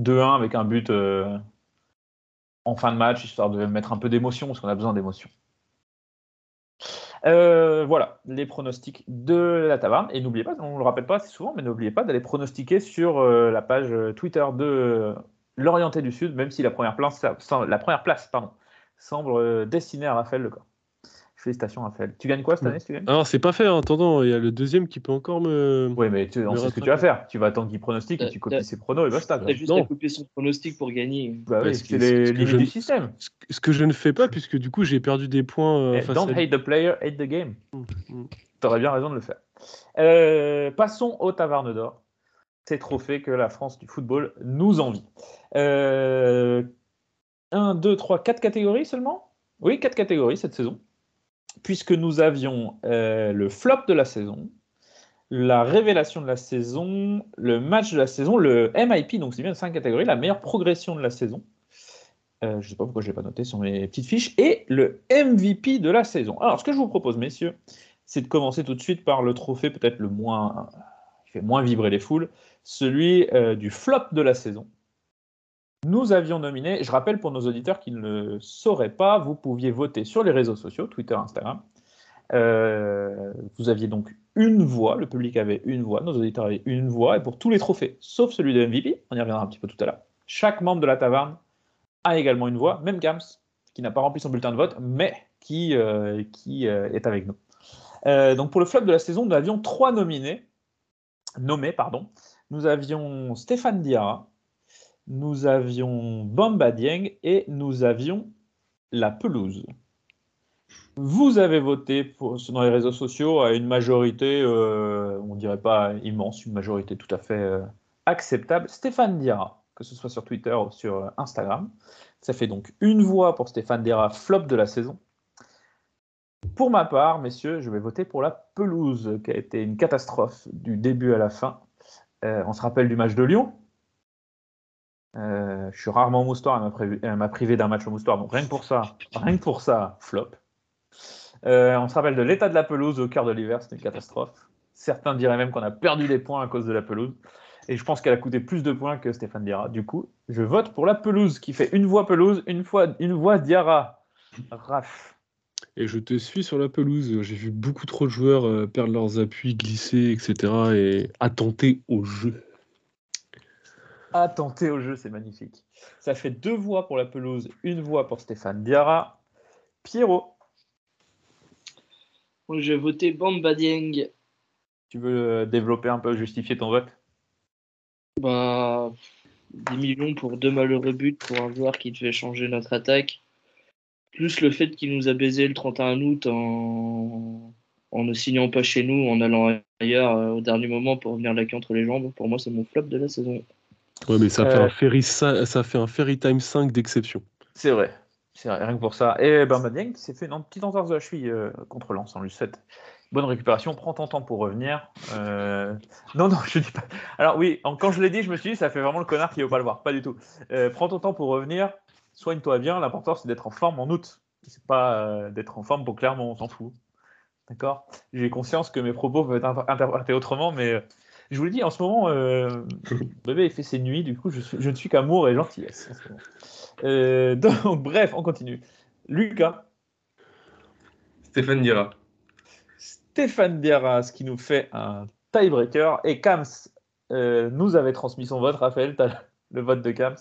2-1 avec un but euh, en fin de match, histoire de mettre un peu d'émotion, parce qu'on a besoin d'émotion. Euh, voilà, les pronostics de la taverne. Et n'oubliez pas, on ne le rappelle pas assez souvent, mais n'oubliez pas d'aller pronostiquer sur euh, la page Twitter de l'Orienté du Sud, même si la première place, semble destinée à Raphaël Lecor. Félicitations, Raphaël. Tu gagnes quoi cette année si tu gagnes Alors, c'est pas fait, hein. attendons, il y a le deuxième qui peut encore me. Oui, mais tu, on sait ce que tu vas faire. Tu vas attendre qu'il pronostique et tu copies ses pronos et basta. quoi. T'as juste Non. à copier son pronostic pour gagner. Bah oui, c'est les ce que limites je- du système. Ce que- ce que je ne fais pas, puisque du coup, j'ai perdu des points. euh, Eh, face Don't à- hate the player, hate the game. Mm. T'aurais bien raison de le faire. Euh, passons au Taverne d'Or. Ces trophées que la France du football nous envie. Euh, 1, 2, 3, 4 catégories seulement? Oui, 4 catégories cette saison. Puisque nous avions euh, le flop de la saison, la révélation de la saison, le match de la saison, le MIP, donc c'est bien 5 catégories, la meilleure progression de la saison. Euh, je ne sais pas pourquoi je ne l'ai pas noté sur mes petites fiches, et le MVP de la saison. Alors, ce que je vous propose, messieurs, c'est de commencer tout de suite par le trophée peut-être le moins, qui fait moins vibrer les foules, celui euh, du flop de la saison. Nous avions nominé, je rappelle pour nos auditeurs qui ne sauraient pas, vous pouviez voter sur les réseaux sociaux, Twitter, Instagram. Euh, vous aviez donc une voix, le public avait une voix, nos auditeurs avaient une voix, et pour tous les trophées, sauf celui de MVP, on y reviendra un petit peu tout à l'heure, chaque membre de la taverne a également une voix, même Gams, qui n'a pas rempli son bulletin de vote, mais qui, euh, euh, est avec nous. Donc pour le flop de la saison, nous avions trois nominés, nommés, pardon. Nous avions Stéphane Diarra, nous avions Bamba Dieng et nous avions La Pelouse. Vous avez voté pour, dans les réseaux sociaux à une majorité, euh, on dirait pas immense, une majorité tout à fait euh, acceptable. Stéphane Diarra, que ce soit sur Twitter ou sur euh, Instagram. Ça fait donc une voix pour Stéphane Diarra, flop de la saison. Pour ma part, messieurs, je vais voter pour la pelouse, qui a été une catastrophe du début à la fin. Euh, on se rappelle du match de Lyon. Euh, je suis rarement moustoir, elle m'a prévu- elle m'a privé d'un match au moustoir, donc rien que pour ça, rien que pour ça, flop. Euh, on se rappelle de l'état de la pelouse au cœur de l'hiver, c'était une catastrophe. Certains diraient même qu'on a perdu des points à cause de la pelouse. Et je pense qu'elle a coûté plus de points que Stéphane Diarra. Du coup, je vote pour la pelouse, qui fait une voix pelouse, une, fois, une voix Diarra. Raf. Et je te suis sur la pelouse. J'ai vu beaucoup trop de joueurs euh, perdre leurs appuis, glisser, etc. et attenter au jeu. Attenter au jeu, c'est magnifique. Ça fait deux voix pour la pelouse, une voix pour Stéphane Diarra. Pierrot, Moi, je vais voter Bamba Dieng. tu veux euh, développer un peu, justifier ton vote? Bah, 10 millions pour deux malheureux buts pour un joueur qui devait changer notre attaque. Plus le fait qu'il nous a baisé le 31 août en, en ne signant pas chez nous, en allant ailleurs euh, au dernier moment pour venir laquer entre les jambes. Pour moi, c'est mon flop de la saison. Ouais, mais ça, fait Euh. un ferry, ça, ça fait un Ferry Time 5 d'exception. C'est vrai. C'est rien que pour ça. Et Bamba Dieng qui s'est fait une petite entorse de la cheville euh, contre Lens en lui souhaite bonne récupération. Prends ton temps pour revenir. Euh, Non, non, je dis pas. Alors oui, en- quand je l'ai dit, je me suis dit, ça fait vraiment le connard qui veut pas le voir. Pas du tout. Euh, prends ton temps pour revenir. Soigne-toi bien. L'important, c'est d'être en forme en août. C'est pas euh, d'être en forme pour Clermont, on s'en fout. D'accord? J'ai conscience que mes propos peuvent être inter- interprétés autrement, mais euh, je vous le dis, en ce moment, euh, bébé il fait ses nuits, du coup, je, suis- je ne suis qu'amour et gentillesse. en ce moment. Euh, donc, bref, on continue. Lucas, Stéphane Dira. Stéphane Diarra, ce qui nous fait un tiebreaker. Et Kams euh, nous avait transmis son vote. Raphaël, le vote de Kams.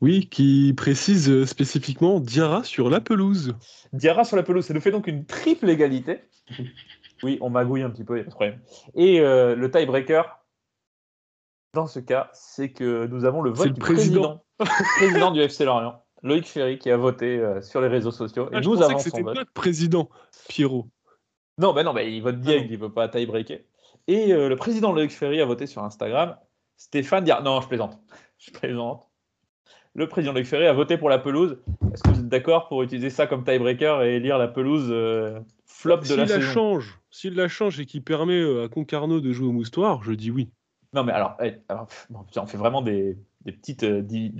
Oui, qui précise euh, spécifiquement Diarra sur la pelouse. Diarra sur la pelouse, ça nous fait donc une triple égalité. Oui, on magouille un petit peu, il n'y a pas de problème. Et euh, le tiebreaker, dans ce cas, c'est que nous avons le vote le du président. président, président du FC Lorient, Loïc Ferry, qui a voté euh, sur les réseaux sociaux. Et Ah, je nous avons que c'était notre président, Pierrot. Non, ben non, ben il vote direct, il ne veut pas tiebreaker. Et euh, le président Loïc Ferry a voté sur Instagram. Stéphane Diarra. Non, je plaisante. Je plaisante. Le président Loïc Ferry a voté pour la pelouse. Est-ce que vous êtes d'accord pour utiliser ça comme tiebreaker et élire la pelouse euh, flop de la la, saison? change, s'il la change et qu'il permet euh, à Concarneau de jouer au moustoir, je dis oui. Non, mais alors, eh, alors, on fait vraiment des, des petites. euh, di-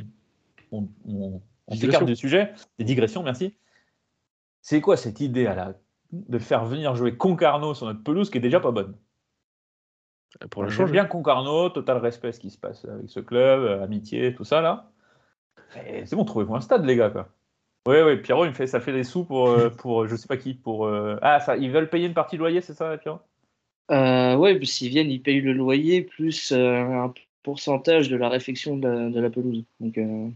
on on, on Digressions. s'écarte du sujet, des digressions, merci. C'est quoi cette idée à la, de faire venir jouer Concarneau sur notre pelouse qui est déjà pas bonne? Pour la J'aime changer. bien Concarneau, total respect ce qui se passe avec ce club, euh, amitié, tout ça là. Et C'est bon, trouvez-vous un stade, les gars. Quoi. Oui, oui, Pierrot, il me fait, ça fait des sous pour, euh, pour euh, je sais pas qui. pour euh, Ah, ça, ils veulent payer une partie de loyer, c'est ça, Pierrot? Euh, ouais, parce qu'ils viennent, ils payent le loyer plus euh, un pourcentage de la réfection de la, de la pelouse. Donc, euh,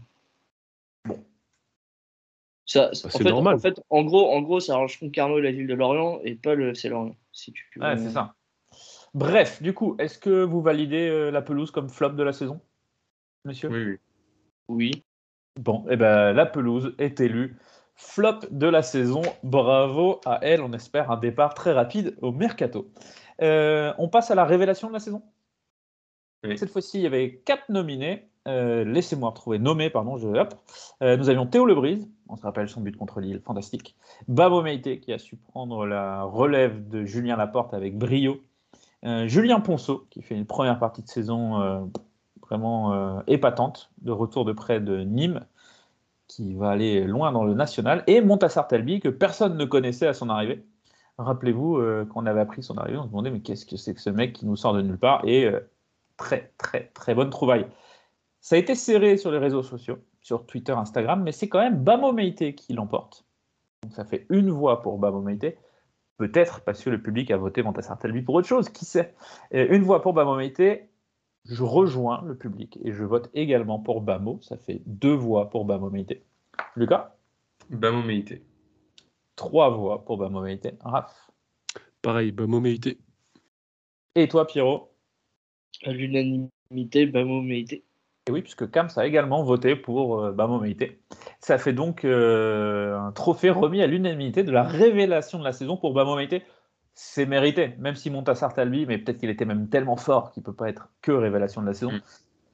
ça, Bah, en c'est fait, normal. En fait, en gros, en gros, ça arrange Concarneau et la ville de Lorient et pas le FC Lorient. Si tu veux. Ouais, c'est ça. Bref, du coup, est-ce que vous validez euh, la pelouse comme flop de la saison, monsieur? Oui, oui. Oui. Bon, et ben la pelouse est élue flop de la saison. Bravo à elle. On espère un départ très rapide au mercato. Euh, on passe à la révélation de la saison. Oui. Cette fois-ci, il y avait quatre nominés. Euh, Laissez-moi retrouver nommés, pardon. Je, hop. Euh, nous avions Théo Lebrise, on se rappelle son but contre Lille, fantastique. Babo Meite qui a su prendre la relève de Julien Laporte avec brio. Julien Ponceau qui fait une première partie de saison vraiment euh, épatante, de retour de près de Nîmes, qui va aller loin dans le national, et Montassar Talbi, que personne ne connaissait à son arrivée. Rappelez-vous, euh, quand on avait appris son arrivée, on se demandait mais qu'est-ce que c'est que ce mec qui nous sort de nulle part? Et euh, très, très, très bonne trouvaille. Ça a été serré sur les réseaux sociaux, sur Twitter, Instagram, mais c'est quand même Bamo Meite qui l'emporte. Donc ça fait une voix pour Bamo Meite. Peut-être parce que le public a voté Montassar Talbi pour autre chose, qui sait? Une voix pour Bamo Meite, je rejoins le public et je vote également pour Bamo. Ça fait deux voix pour Bamo Meite. Lucas? Bamo Meite. Trois voix pour Bamo Meite. Raph? Pareil, bah, Moméité. Et toi, Pierrot? À l'unanimité, Bamo Meite. Et oui, puisque Kams a également voté pour euh, Bamo Meite. Ça fait donc euh, un trophée remis à l'unanimité de la révélation de la saison pour Bamo Meite. C'est mérité, même si Montassar Talbi, mais peut-être qu'il était même tellement fort qu'il ne peut pas être que révélation de la saison. Mm.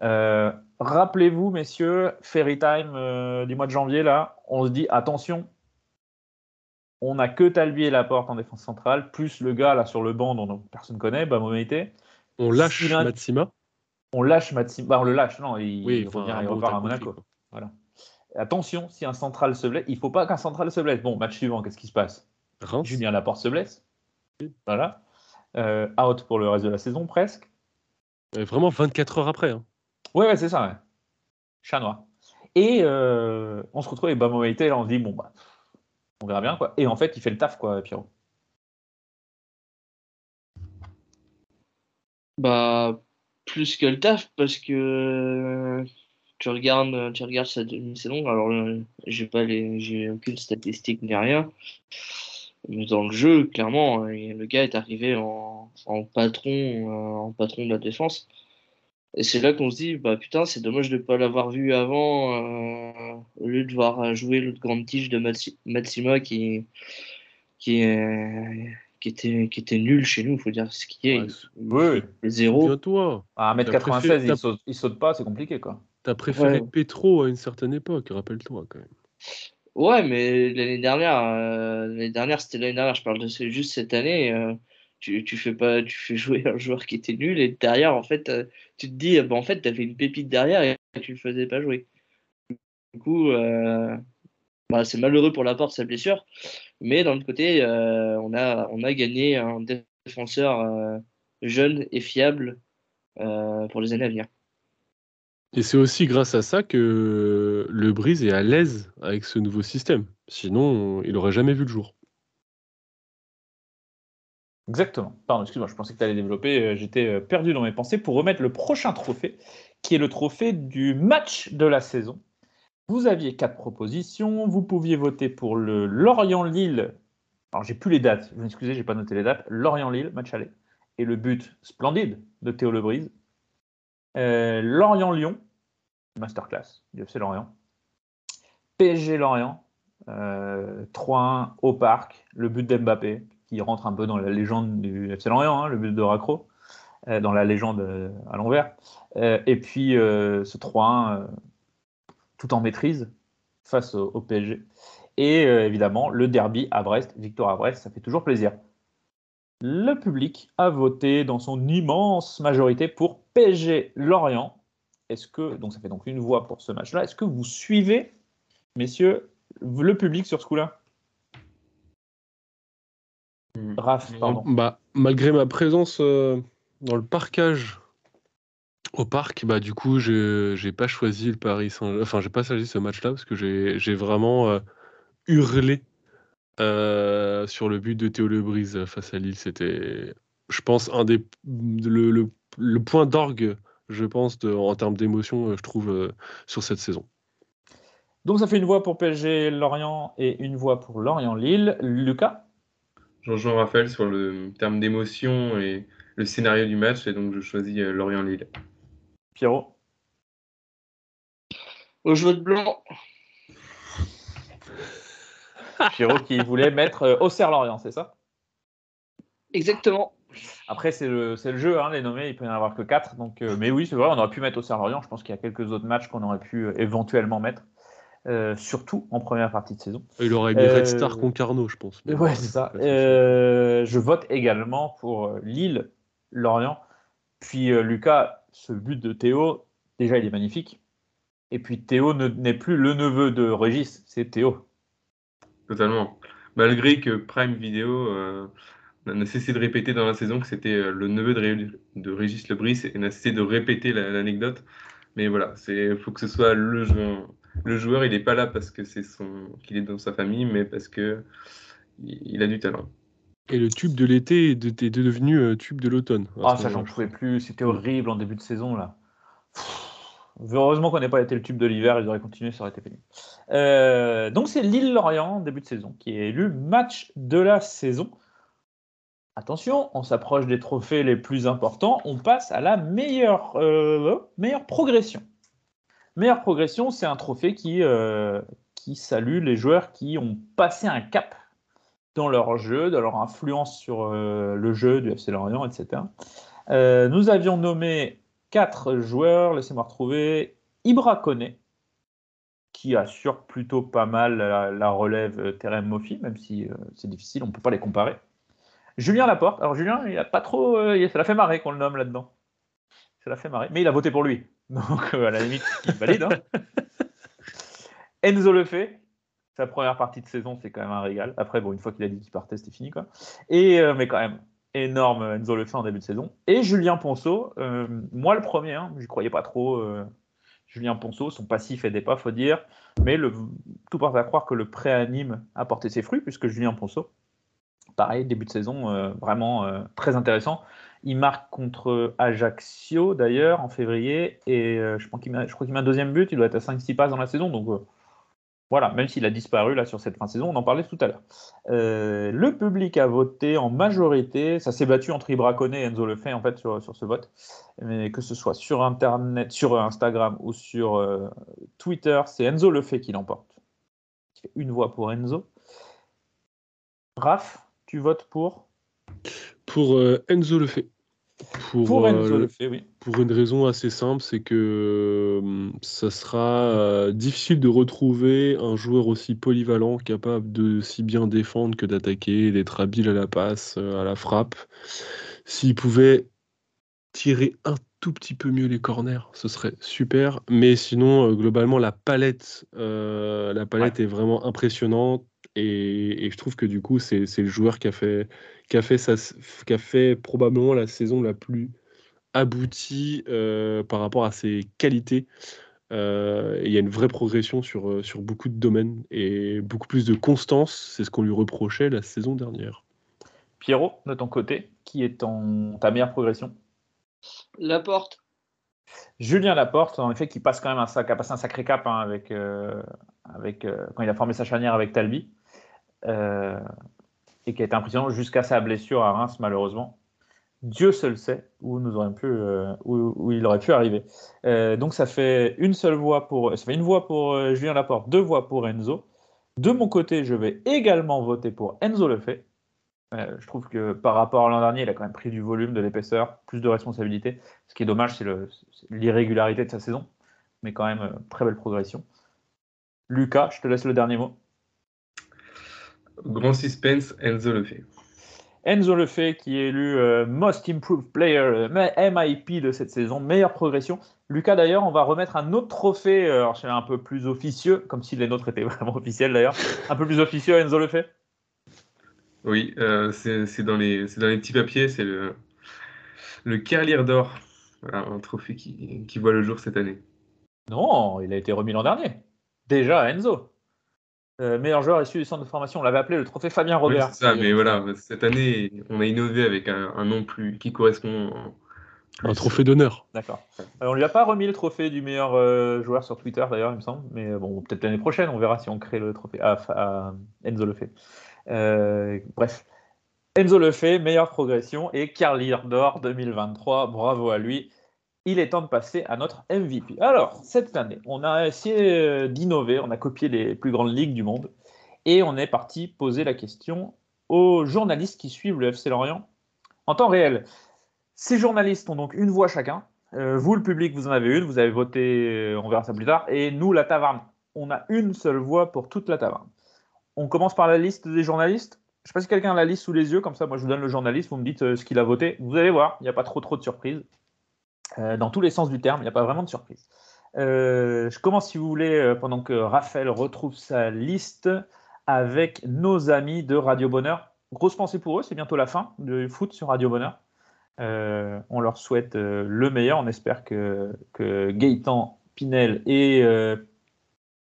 Euh, Rappelez-vous, messieurs, Ferry Time euh, du mois de janvier, là, on se dit attention, on n'a que Talbi et Laporte en défense centrale, plus le gars là sur le banc dont personne ne connaît, Meite. On lâche S'il a- Matsima. On lâche Matsima. Bah, on le lâche, non, il, Oui, il enfin, repart à Monaco. quoi. Voilà. Attention, si un central se blesse, il faut pas qu'un central se blesse. Bon, match suivant, qu'est-ce qui se passe? Reims. Julien Laporte se blesse. Voilà. Euh, out pour le reste de la saison, presque. Euh, Vraiment 24 heures après. hein. Ouais, ouais, c'est ça, ouais. Chat noir. Et euh, on se retrouve avec Bamo Meite, là, on se dit, bon, bah, on verra bien, quoi. Et en fait, il fait le taf, quoi, Pierrot. Bah, plus que le taf, parce que tu regardes, tu regardes sa demi-saison. Alors, j'ai pas les, j'ai aucune statistique ni rien. Mais dans le jeu, clairement, euh, le gars est arrivé en, en patron, euh, en patron de la défense. Et c'est là qu'on se dit, bah putain, c'est dommage de pas l'avoir vu avant, euh, au lieu de voir jouer l'autre grande tige de Matsi- Matsima qui, qui, qui, était, qui était nul chez nous, faut dire ce qui est. Ouais, Oui, Il- Zéro. Souviens-toi. À T'as 1m96, préféré- il, saute, il saute pas, c'est compliqué, quoi. T'as préféré Ouais. Petro à une certaine époque, rappelle-toi quand même. Ouais, mais l'année dernière, euh, l'année dernière, c'était l'année dernière, je parle de juste cette année. euh, tu, tu fais pas, tu fais jouer un joueur qui était nul et derrière, en fait, euh, tu te dis, euh, bah, en fait, t'avais une pépite derrière et tu le faisais pas jouer. Du coup, euh, bah, c'est malheureux pour la porte sa blessure, mais d'un autre côté, on a, on a gagné un défenseur jeune et fiable pour les années à venir. Et c'est aussi grâce à ça que le Brise est à l'aise avec ce nouveau système. Sinon, il aurait jamais vu le jour. Exactement. Pardon, excuse-moi, je pensais que tu allais développer. euh, J'étais euh, perdu dans mes pensées pour remettre le prochain trophée qui est le trophée du match de la saison. Vous aviez quatre propositions. Vous pouviez voter pour le Lorient-Lille. Alors, j'ai plus les dates. Vous m'excusez, j'ai pas noté les dates. Lorient-Lille, match aller. Et le but splendide de Théo Lebrise. Euh, Lorient-Lyon, masterclass du FC Lorient. PSG Lorient, euh, 3-1 au parc, le but d'Mbappé, qui rentre un peu dans la légende du FC Lorient, hein, le but de Racro, euh, dans la légende euh, à l'envers. Euh, et puis euh, ce 3-1 euh, tout en maîtrise face au, au PSG. Et euh, évidemment, le derby à Brest, victoire à Brest, ça fait toujours plaisir. Le public a voté dans son immense majorité pour PSG Lorient. Est-ce que donc ça fait donc une voix pour ce match-là Est-ce que vous suivez, messieurs, le public sur ce coup-là? Raph, pardon. Bah, malgré ma présence euh, dans le parcage au parc, bah, du coup, je n'ai pas choisi le Paris Saint Enfin, j'ai pas choisi ce match-là parce que j'ai j'ai vraiment euh, hurlé euh, sur le but de Théo Lebrise face à Lille. C'était, je pense, un des le, le- le point d'orgue, je pense, de- en termes d'émotion, euh, je trouve, euh, sur cette saison. Donc ça fait une voix pour PSG Lorient et une voix pour Lorient Lille. Lucas? Je rejoins Raphaël sur le terme d'émotion et le scénario du match, et donc je choisis euh, Lorient-Lille. Pierrot? Au jeu de blanc, Pierrot qui voulait mettre Auxerre-Lorient, c'est ça? Exactement. Après, c'est le, c'est le jeu, hein, les nommés, il peut y en avoir que 4. Donc, euh, mais oui, c'est vrai, on aurait pu mettre Auxerre-Lorient. Je pense qu'il y a quelques autres matchs qu'on aurait pu euh, éventuellement mettre, euh, surtout en première partie de saison. Il aurait mis Euh, Red Star Concarneau, je pense. Ouais, c'est ça. Euh, je vote également pour Lille, Lorient. Puis euh, Lucas, ce but de Théo, déjà il est magnifique. Et puis Théo ne- n'est plus le neveu de Régis, c'est Théo. Totalement. Malgré que Prime Video euh, n'a cessé de répéter dans la saison que c'était euh, le neveu de, Ré- de Régis Lebris et n'a cessé de répéter la- l'anecdote. Mais voilà, il faut que ce soit le joueur. Le joueur, il n'est pas là parce que c'est son qu'il est dans sa famille, mais parce que il a du talent. Et le tube de l'été est, de- est devenu euh, tube de l'automne. Ah, ça, j'en pouvais plus. C'était horrible en début de saison, là. Pff, Heureusement qu'on n'ait pas été le tube de l'hiver, ils auraient continué, ça aurait été pénible. Euh, donc, c'est Lille-Lorient, début de saison, qui est élu match de la saison. Attention, on s'approche des trophées les plus importants. On passe à la meilleure, euh, progression. Meilleure progression, c'est un trophée qui, euh, qui salue les joueurs qui ont passé un cap dans leur jeu, dans leur influence sur euh, le jeu du FC Lorient, etc. Nous avions nommé quatre joueurs, laissez-moi retrouver. Ibra qui assure plutôt pas mal la, relève Terem Mofi, même si c'est difficile, on ne peut pas les comparer. Julien Laporte, alors Julien, il a pas trop, euh, ça l'a fait marrer qu'on le nomme là-dedans. Ça l'a fait marrer, mais il a voté pour lui. Donc euh, à la limite, il valide. hein. Enzo Lefebvre, sa première partie de saison, c'est quand même un régal. Après, bon, une fois qu'il a dit qu'il partait, c'était fini, quoi. Et, euh, mais quand même, énorme Enzo Lefebvre en début de saison. Et Julien Ponceau, moi le premier, hein, j'y croyais pas trop. Julien Ponceau, son passif aidait pas, faut dire. Mais le, tout porte à croire que le Nîmes a porté ses fruits, puisque Julien Ponceau, pareil, début de saison, euh, vraiment euh, très intéressant. Il marque contre Ajaccio, d'ailleurs, en février. Et euh, je, pense qu'il je crois qu'il met un deuxième but. Il doit être à 5-6 passes dans la saison. Donc, voilà, même s'il a disparu là sur cette fin de saison, on en parlait tout à l'heure. Le public a voté en majorité. Ça s'est battu entre Ibra Koné et Enzo Lefebvre en fait sur, sur ce vote. Mais que ce soit sur internet, sur Instagram ou sur Twitter, c'est Enzo Lefebvre qui l'emporte. Une voix pour Enzo. Raph, tu votes pour Pour euh, Enzo Lefebvre. Pour, Pour euh, Enzo le- Lefebvre, oui. Pour une raison assez simple, c'est que euh, ça sera euh, difficile de retrouver un joueur aussi polyvalent, capable de si bien défendre que d'attaquer, d'être habile à la passe, euh, à la frappe. S'il pouvait tirer un tout petit peu mieux les corners, ce serait super. Mais sinon, euh, globalement, la palette, euh, la palette est vraiment impressionnante. Et, et je trouve que du coup, c'est le joueur qui a fait, qui a fait, sa, qui a fait probablement la saison la plus aboutie euh, par rapport à ses qualités. Euh, il y a une vraie progression sur, euh, sur beaucoup de domaines et beaucoup plus de constance. C'est ce qu'on lui reprochait la saison dernière. Pierrot, de ton côté, qui est ton, ta meilleure progression? Laporte, Julien Laporte, en effet, qui passe quand même un sac, a passé un sacré cap hein, avec, euh, avec euh, quand il a formé sa charnière avec Talbi, euh, et qui a été impressionnant jusqu'à sa blessure à Reims, malheureusement. Dieu seul sait où, nous aurions pu, euh, où, il aurait pu arriver. Euh, donc ça fait une seule voix pour, ça fait une voix pour Julien Laporte, deux voix pour Enzo. De mon côté, je vais également voter pour Enzo Lefebvre. Euh, je trouve que par rapport à l'an dernier, il a quand même pris du volume, de l'épaisseur, plus de responsabilité. Ce qui est dommage, c'est l'irrégularité de sa saison, mais quand même très belle progression. Lucas, je te laisse le dernier mot. Grand suspense, Enzo le fait. Enzo Lefebvre qui est élu euh, Most Improved Player, euh, MIP de cette saison, meilleure progression. Lucas d'ailleurs, on va remettre un autre trophée, euh, alors un peu plus officieux, comme si les nôtres étaient vraiment officiels d'ailleurs, un peu plus officieux à Enzo Lefebvre. Oui, c'est dans dans les petits papiers, c'est le, le Carlier d'or. Voilà, un trophée qui, qui voit le jour cette année. Non, il a été remis l'an dernier. Déjà à Enzo. Euh, meilleur joueur issu du centre de formation, on l'avait appelé le trophée Fabien Oui, Robert. c'est ça, mais voilà, cette année, on a innové avec un, un nom plus qui correspond. Un trophée d'honneur. D'accord. Euh, on lui a pas remis le trophée du meilleur euh, joueur sur Twitter d'ailleurs, il me semble. Mais euh, bon, peut-être l'année prochaine, on verra si on crée le trophée à, à Enzo Lefebvre. Euh, bref, Enzo Lefebvre, meilleure progression et Carlier d'or 2023. Bravo à lui. Il est temps de passer à notre MVP. Alors, cette année, on a essayé euh, d'innover, on a copié les plus grandes ligues du monde et on est parti poser la question aux journalistes qui suivent le FC Lorient en temps réel. Ces journalistes ont donc une voix chacun. Euh, vous, le public, vous en avez une, vous avez voté, euh, on verra ça plus tard. Et nous, la taverne, on a une seule voix pour toute la taverne. On commence par la liste des journalistes. Je ne sais pas si quelqu'un a la liste sous les yeux, comme ça, moi je vous donne le journaliste, vous me dites ce qu'il a voté. Vous allez voir, il n'y a pas trop trop de surprises. Euh, dans tous les sens du terme, il n'y a pas vraiment de surprise. Euh, je commence, si vous voulez, euh, pendant que Raphaël retrouve sa liste avec nos amis de Radio Bonheur. Grosse pensée pour eux, c'est bientôt la fin du foot sur Radio Bonheur. Euh, on leur souhaite le meilleur. On espère que, que Gaëtan Pinel et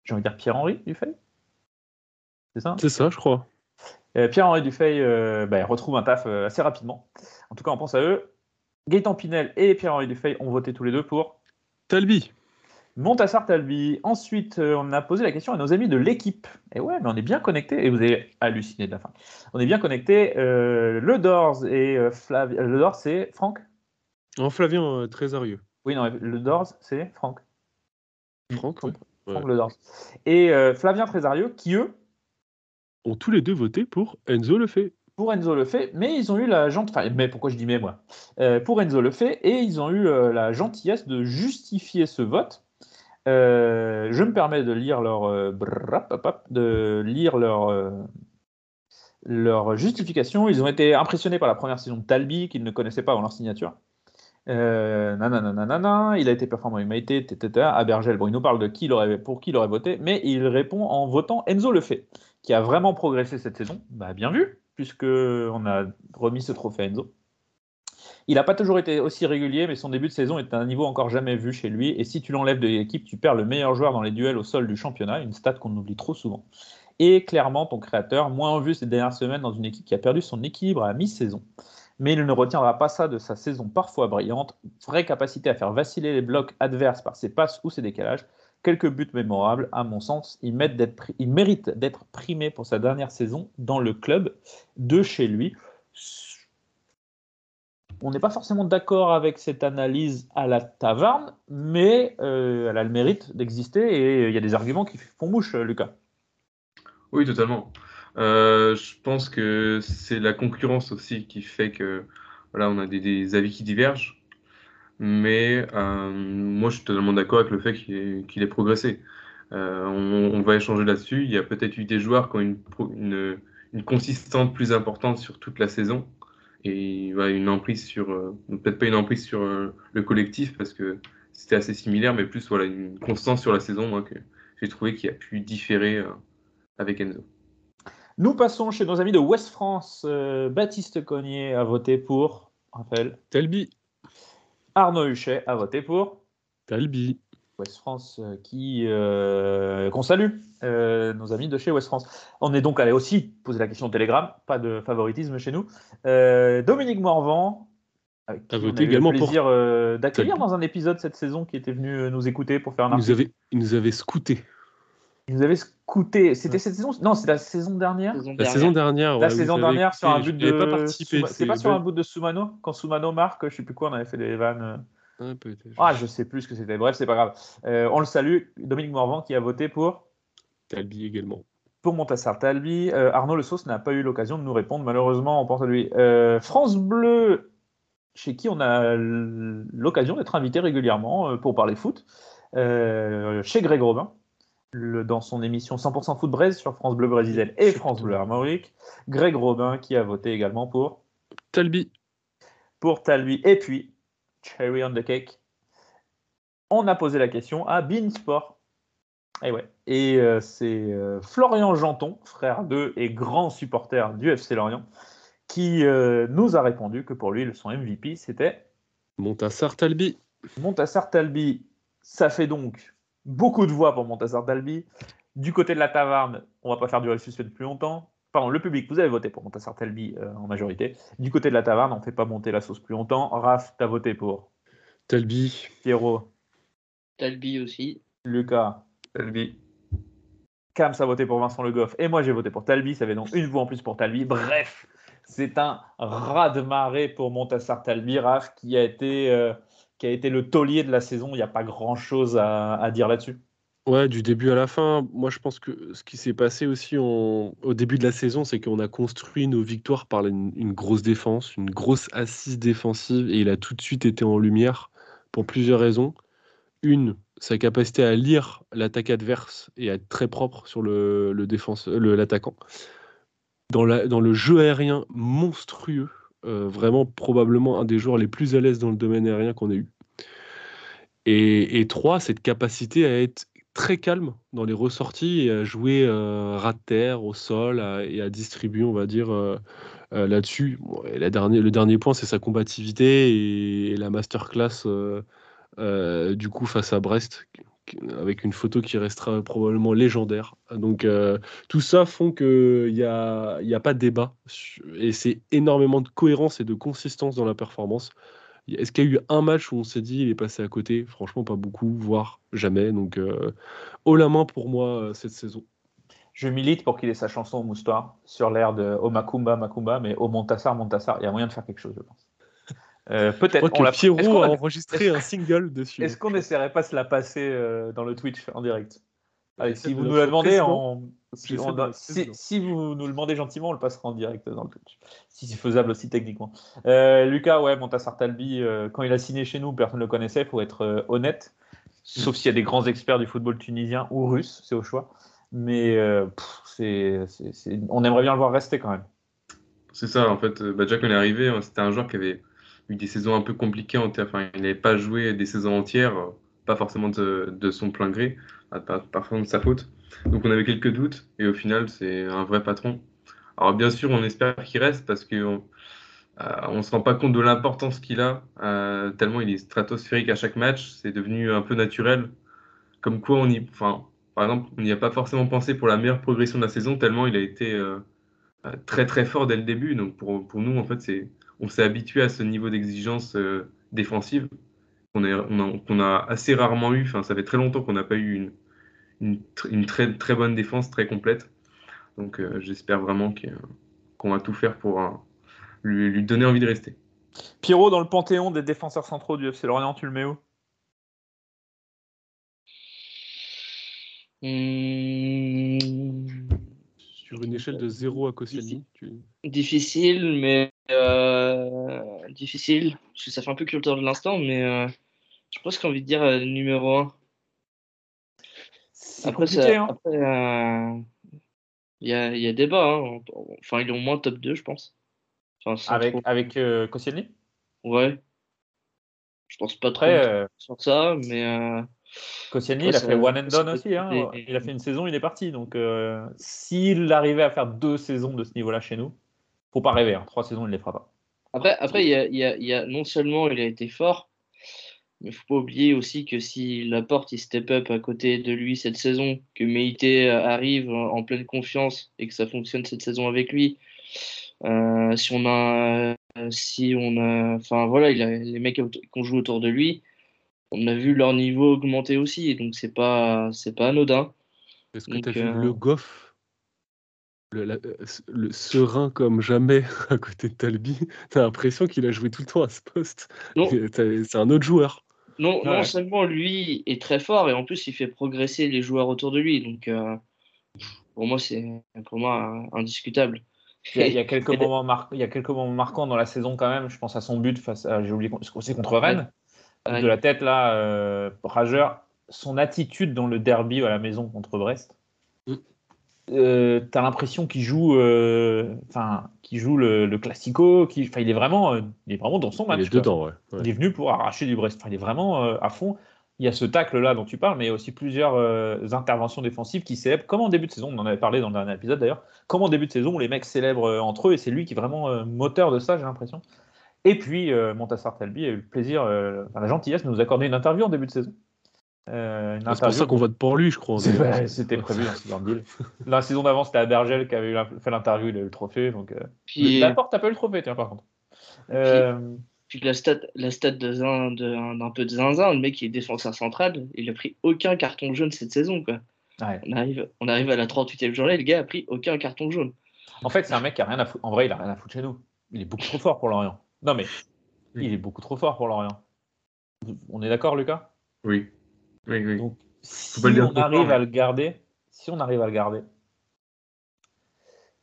j'ai envie de dire Pierre-Henri Dufay. C'est ça C'est ça, je crois. Pierre-Henri Dufay bah, retrouve un taf assez rapidement. En tout cas, on pense à eux. Gaëtan Pinel et Pierre-Henri Dufay ont voté tous les deux pour Talbi. Montassar Talbi. Ensuite, euh, on a posé la question à nos amis de l'équipe. Et ouais, mais on est bien connectés. Et vous avez halluciné de la fin. On est bien connectés. Euh, le Dors et euh, Flavien. Le Dors, c'est Franck? En Flavien euh, Trésarieux. Oui, non, le Dors, c'est Franck. Franck. Franck Ouais. Le Dors. Et Flavien Trésarieux, qui eux, Ont tous les deux voté pour Enzo Lefebvre. Pour Enzo Lefebvre, mais ils ont eu la gentillesse. Enfin, mais pourquoi je dis mais moi Euh, Pour Enzo Lefebvre, et ils ont eu euh, la gentillesse de justifier ce vote. Euh, je me permets de lire leur, de lire leur, leur justification. Ils ont été impressionnés par la première saison de Talbi, qu'ils ne connaissaient pas avant leur signature. Nanana, nanana, il a été performant Maïté, etc. À Bergel, bon, il nous parle de qui il aurait, pour qui il aurait voté, mais il répond en votant Enzo Lefebvre, qui a vraiment progressé cette saison. Bah, bien vu, puisque on a remis ce trophée à Enzo. Il n'a pas toujours été aussi régulier, mais son début de saison est à un niveau encore jamais vu chez lui. Et si tu l'enlèves de l'équipe, tu perds le meilleur joueur dans les duels au sol du championnat, une stat qu'on oublie trop souvent. Et clairement, ton créateur, moins en vue ces dernières semaines dans une équipe qui a perdu son équilibre à mi-saison. Mais il ne retiendra pas ça de sa saison parfois brillante. Vraie capacité à faire vaciller les blocs adverses par ses passes ou ses décalages. Quelques buts mémorables, à mon sens. Il, mérite d'être primé pour sa dernière saison dans le club de chez lui. On n'est pas forcément d'accord avec cette analyse à la taverne, mais euh, elle a le mérite d'exister et il y a des arguments qui font mouche, Lucas. Oui, totalement. Euh, je pense que c'est la concurrence aussi qui fait que voilà, on a des avis qui divergent. Mais euh, moi, je suis totalement d'accord avec le fait qu'il ait, progressé. Euh, on, on va échanger là-dessus. Il y a peut-être eu des joueurs qui ont une, une, une consistance plus importante sur toute la saison et voilà, une emprise sur, euh, peut-être pas une emprise sur euh, le collectif parce que c'était assez similaire, mais plus voilà, une constance sur la saison moi, que j'ai trouvé qui a pu différer euh, avec Enzo. Nous passons chez nos amis de West France. Euh, Baptiste Cognier a voté pour. Raphaël. Talbi. Arnaud Huchet a voté pour. Talbi. West France euh, qui euh, qu'on salue, euh, nos amis de chez West France. On est donc allé aussi poser la question au Telegram, pas de favoritisme chez nous. Euh, Dominique Morvan, avec qui A on voté a eu également le pour plaisir euh, d'accueillir dans un épisode cette saison qui était venu nous écouter pour faire un Il nous article. avait, il nous avait scouté. Il nous avait C'était cette saison Non, c'est la saison dernière. La saison dernière, La ouais, saison vous avez dernière sur un but de. pas participé, Souma- C'est pas sur un but de Sumano Quand Sumano marque, je sais plus quoi, on avait fait des vannes. euh. Peut-être. Ah, je sais plus ce que c'était. Bref, c'est pas grave. Euh, on le salue. Dominique Morvan qui a voté pour. Talbi également. Pour Montassar Talbi. Euh, Arnaud Le Sauce n'a pas eu l'occasion de nous répondre. Malheureusement, on pense à lui. Euh, France Bleu, chez qui on a l'occasion d'être invité régulièrement pour parler foot. Euh, chez Greg Robin, le- dans son émission 100% Foot Braise sur France Bleu Brésil et France Bleu Armorique. Greg Robin qui a voté également pour. Talbi. Pour Talbi. Et puis, Cherry on the Cake. On a posé la question à Beansport. Et ouais. Et euh, c'est euh, Florian Janton, frère d'eux et grand supporter du FC Lorient, qui euh, nous a répondu que pour lui, son MVP, c'était Montassar Talbi. Montassar Talbi. Ça fait donc beaucoup de voix pour Montassar Talbi. Du côté de la taverne, on va pas faire durer le suspense plus longtemps. Pardon, le public, vous avez voté pour Montassar Talbi euh, en majorité. Du côté de la taverne, on ne fait pas monter la sauce plus longtemps. Raph, tu as voté pour Talbi. Pierrot. Talbi aussi. Lucas. Talbi. Cam a voté pour Vincent Le Goff et moi j'ai voté pour Talbi. Ça fait donc une voix en plus pour Talbi. Bref, c'est un raz de marée pour Montassar Talbi, Raph, qui a été, euh, qui a été le taulier de la saison. Il n'y a pas grand chose à, dire là-dessus. Ouais, du début à la fin, moi je pense que ce qui s'est passé aussi au début de la saison, c'est qu'on a construit nos victoires par une, grosse défense, une grosse assise défensive, et il a tout de suite été en lumière pour plusieurs raisons. Une, sa capacité à lire l'attaque adverse et à être très propre sur le, le l'attaquant. Dans, dans le jeu aérien monstrueux, euh, vraiment probablement un des joueurs les plus à l'aise dans le domaine aérien qu'on ait eu. Et, trois, cette capacité à être très calme dans les ressorties et à jouer euh, ras de terre, au sol et à distribuer, on va dire, euh, euh, là-dessus. La dernière- le dernier point, c'est sa combativité et, et la masterclass du coup face à Brest, avec une photo qui restera probablement légendaire. Donc euh, tout ça font qu'il n'y a, y a pas de débat et c'est énormément de cohérence et de consistance dans la performance. Est-ce qu'il y a eu un match où on s'est dit il est passé à côté? Franchement, pas beaucoup, voire jamais. Donc, euh, haut la main pour moi euh, cette saison. Je milite pour qu'il ait sa chanson au moustoir sur l'air de Oh Macumba, Macumba, mais au Montassar, Montassar, il y a moyen de faire quelque chose, je pense. Euh, Peut-être. on que l'a- Pierrot est-ce qu'on a a- enregistré un single dessus. Est-ce qu'on n'essaierait pas de se la passer euh, dans le Twitch en direct? Allez, si vous nous la demandez, on- si, on- de vous nous le demandez gentiment, on le passera en direct dans le Twitch. Si c'est faisable aussi techniquement. Euh, Lucas, ouais, Montassar Talbi, euh, quand il a signé chez nous, personne ne le connaissait, faut être euh, honnête. Sauf s'il y a des grands experts du football tunisien ou russe, c'est au choix. Mais euh, pff, on aimerait bien le voir rester quand même. C'est ça, en fait. Bah, déjà, quand il est arrivé, c'était un joueur qui avait eu des saisons un peu compliquées. Enfin, il n'avait pas joué des saisons entières, euh, pas forcément de, son plein gré, parfois de sa faute. Donc, on avait quelques doutes, et au final, c'est un vrai patron. Alors, bien sûr, on espère qu'il reste parce qu'on ne se rend pas compte de l'importance qu'il a, euh, tellement il est stratosphérique à chaque match. C'est devenu un peu naturel. Comme quoi, on y, enfin, par exemple, on n'y a pas forcément pensé pour la meilleure progression de la saison, tellement il a été. euh, euh, très très fort dès le début. Donc pour, pour nous, en fait, c'est, on s'est habitué à ce niveau d'exigence euh, défensive qu'on a, on a, qu'on a assez rarement eu. Enfin, ça fait très longtemps qu'on n'a pas eu une, une, tr- une très, très bonne défense, très complète. Donc euh, j'espère vraiment qu'on va tout faire pour euh, lui, lui donner envie de rester. Pierrot, dans le panthéon des défenseurs centraux du FC Lorient, tu le mets où? Hmm, Sur une échelle de 0 à Koscielny, tu... difficile, mais euh, difficile. Parce que ça fait un peu culture de l'instant, mais euh, je pense qu'on envie de dire euh, numéro 1. C'est Après, hein. après, euh, il y, a, il y a débat. hein. Enfin, il est au moins top 2, je pense. Enfin, Avec, trop- avec euh, Koscielny Ouais. Je pense pas trop Après, euh, sur ça, mais. Koscielny, il a fait one and done aussi. hein. Il a fait une saison, il est parti. Donc, euh, s'il arrivait à faire deux saisons de ce niveau-là chez nous, faut pas rêver. hein. Trois saisons, il ne les fera pas. Après, après il y a, il y a- il y a- non seulement il a été fort, mais il faut pas oublier aussi que si Laporte il step up à côté de lui cette saison, que Meïté euh, arrive en pleine confiance et que ça fonctionne cette saison avec lui, euh, si on a si on a, enfin voilà, il a, les mecs qu'on joue autour de lui, on a vu leur niveau augmenter aussi, donc c'est pas, c'est pas anodin. Est-ce que tu as vu le Goff le, le, serein comme jamais à côté de Talbi, t'as l'impression qu'il a joué tout le temps à ce poste. C'est un autre joueur. Non, non seulement lui est très fort et en plus il fait progresser les joueurs autour de lui. Donc euh, pour moi c'est pour moi indiscutable. Il y, a, quelques moments il y a quelques moments marquants dans la saison quand même. Je pense à son but face à j'ai oublié c'est contre Rennes? De la tête là euh, rageur. Son attitude dans le derby à la maison contre Brest. Mm. Euh, t'as l'impression qu'il joue, euh, enfin, qu'il joue le, le classico. Il est vraiment, il est vraiment dans son match. Il est dedans, ouais, Il est venu pour arracher du Brest. il est vraiment à fond. Il y a ce tacle là dont tu parles, mais il y a aussi plusieurs interventions défensives qui célèbrent, comme en début de saison. On en avait parlé dans le dernier épisode d'ailleurs. Comme en début de saison, où les mecs célèbrent entre eux, et c'est lui qui est vraiment moteur de ça, j'ai l'impression? Et puis, euh, Montassar Talbi a eu le plaisir, euh, la gentillesse de nous accorder une interview en début de saison. Euh, c'est pour ça qu'on vote pour lui, je crois. C'était prévu dans ce deal. La saison d'avant, c'était Abergel qui avait fait l'interview, il a eu le trophée. Donc, puis, la porte pas eu le trophée, tiens, par contre. Puis, la stat, la stat d'un de, peu de zinzin, le mec qui est défenseur central, il a pris aucun carton jaune cette saison. Quoi. On, arrive, on arrive à la 38e journée, le gars a pris aucun carton jaune. En fait, c'est un mec qui a rien à foutre. En vrai, il a rien à foutre chez nous. Il est beaucoup trop fort pour Lorient. Non, mais il est beaucoup trop fort pour Lorient. On est d'accord, Lucas? Oui. Oui, oui. Donc, si on arrive à le garder, si on arrive à le garder,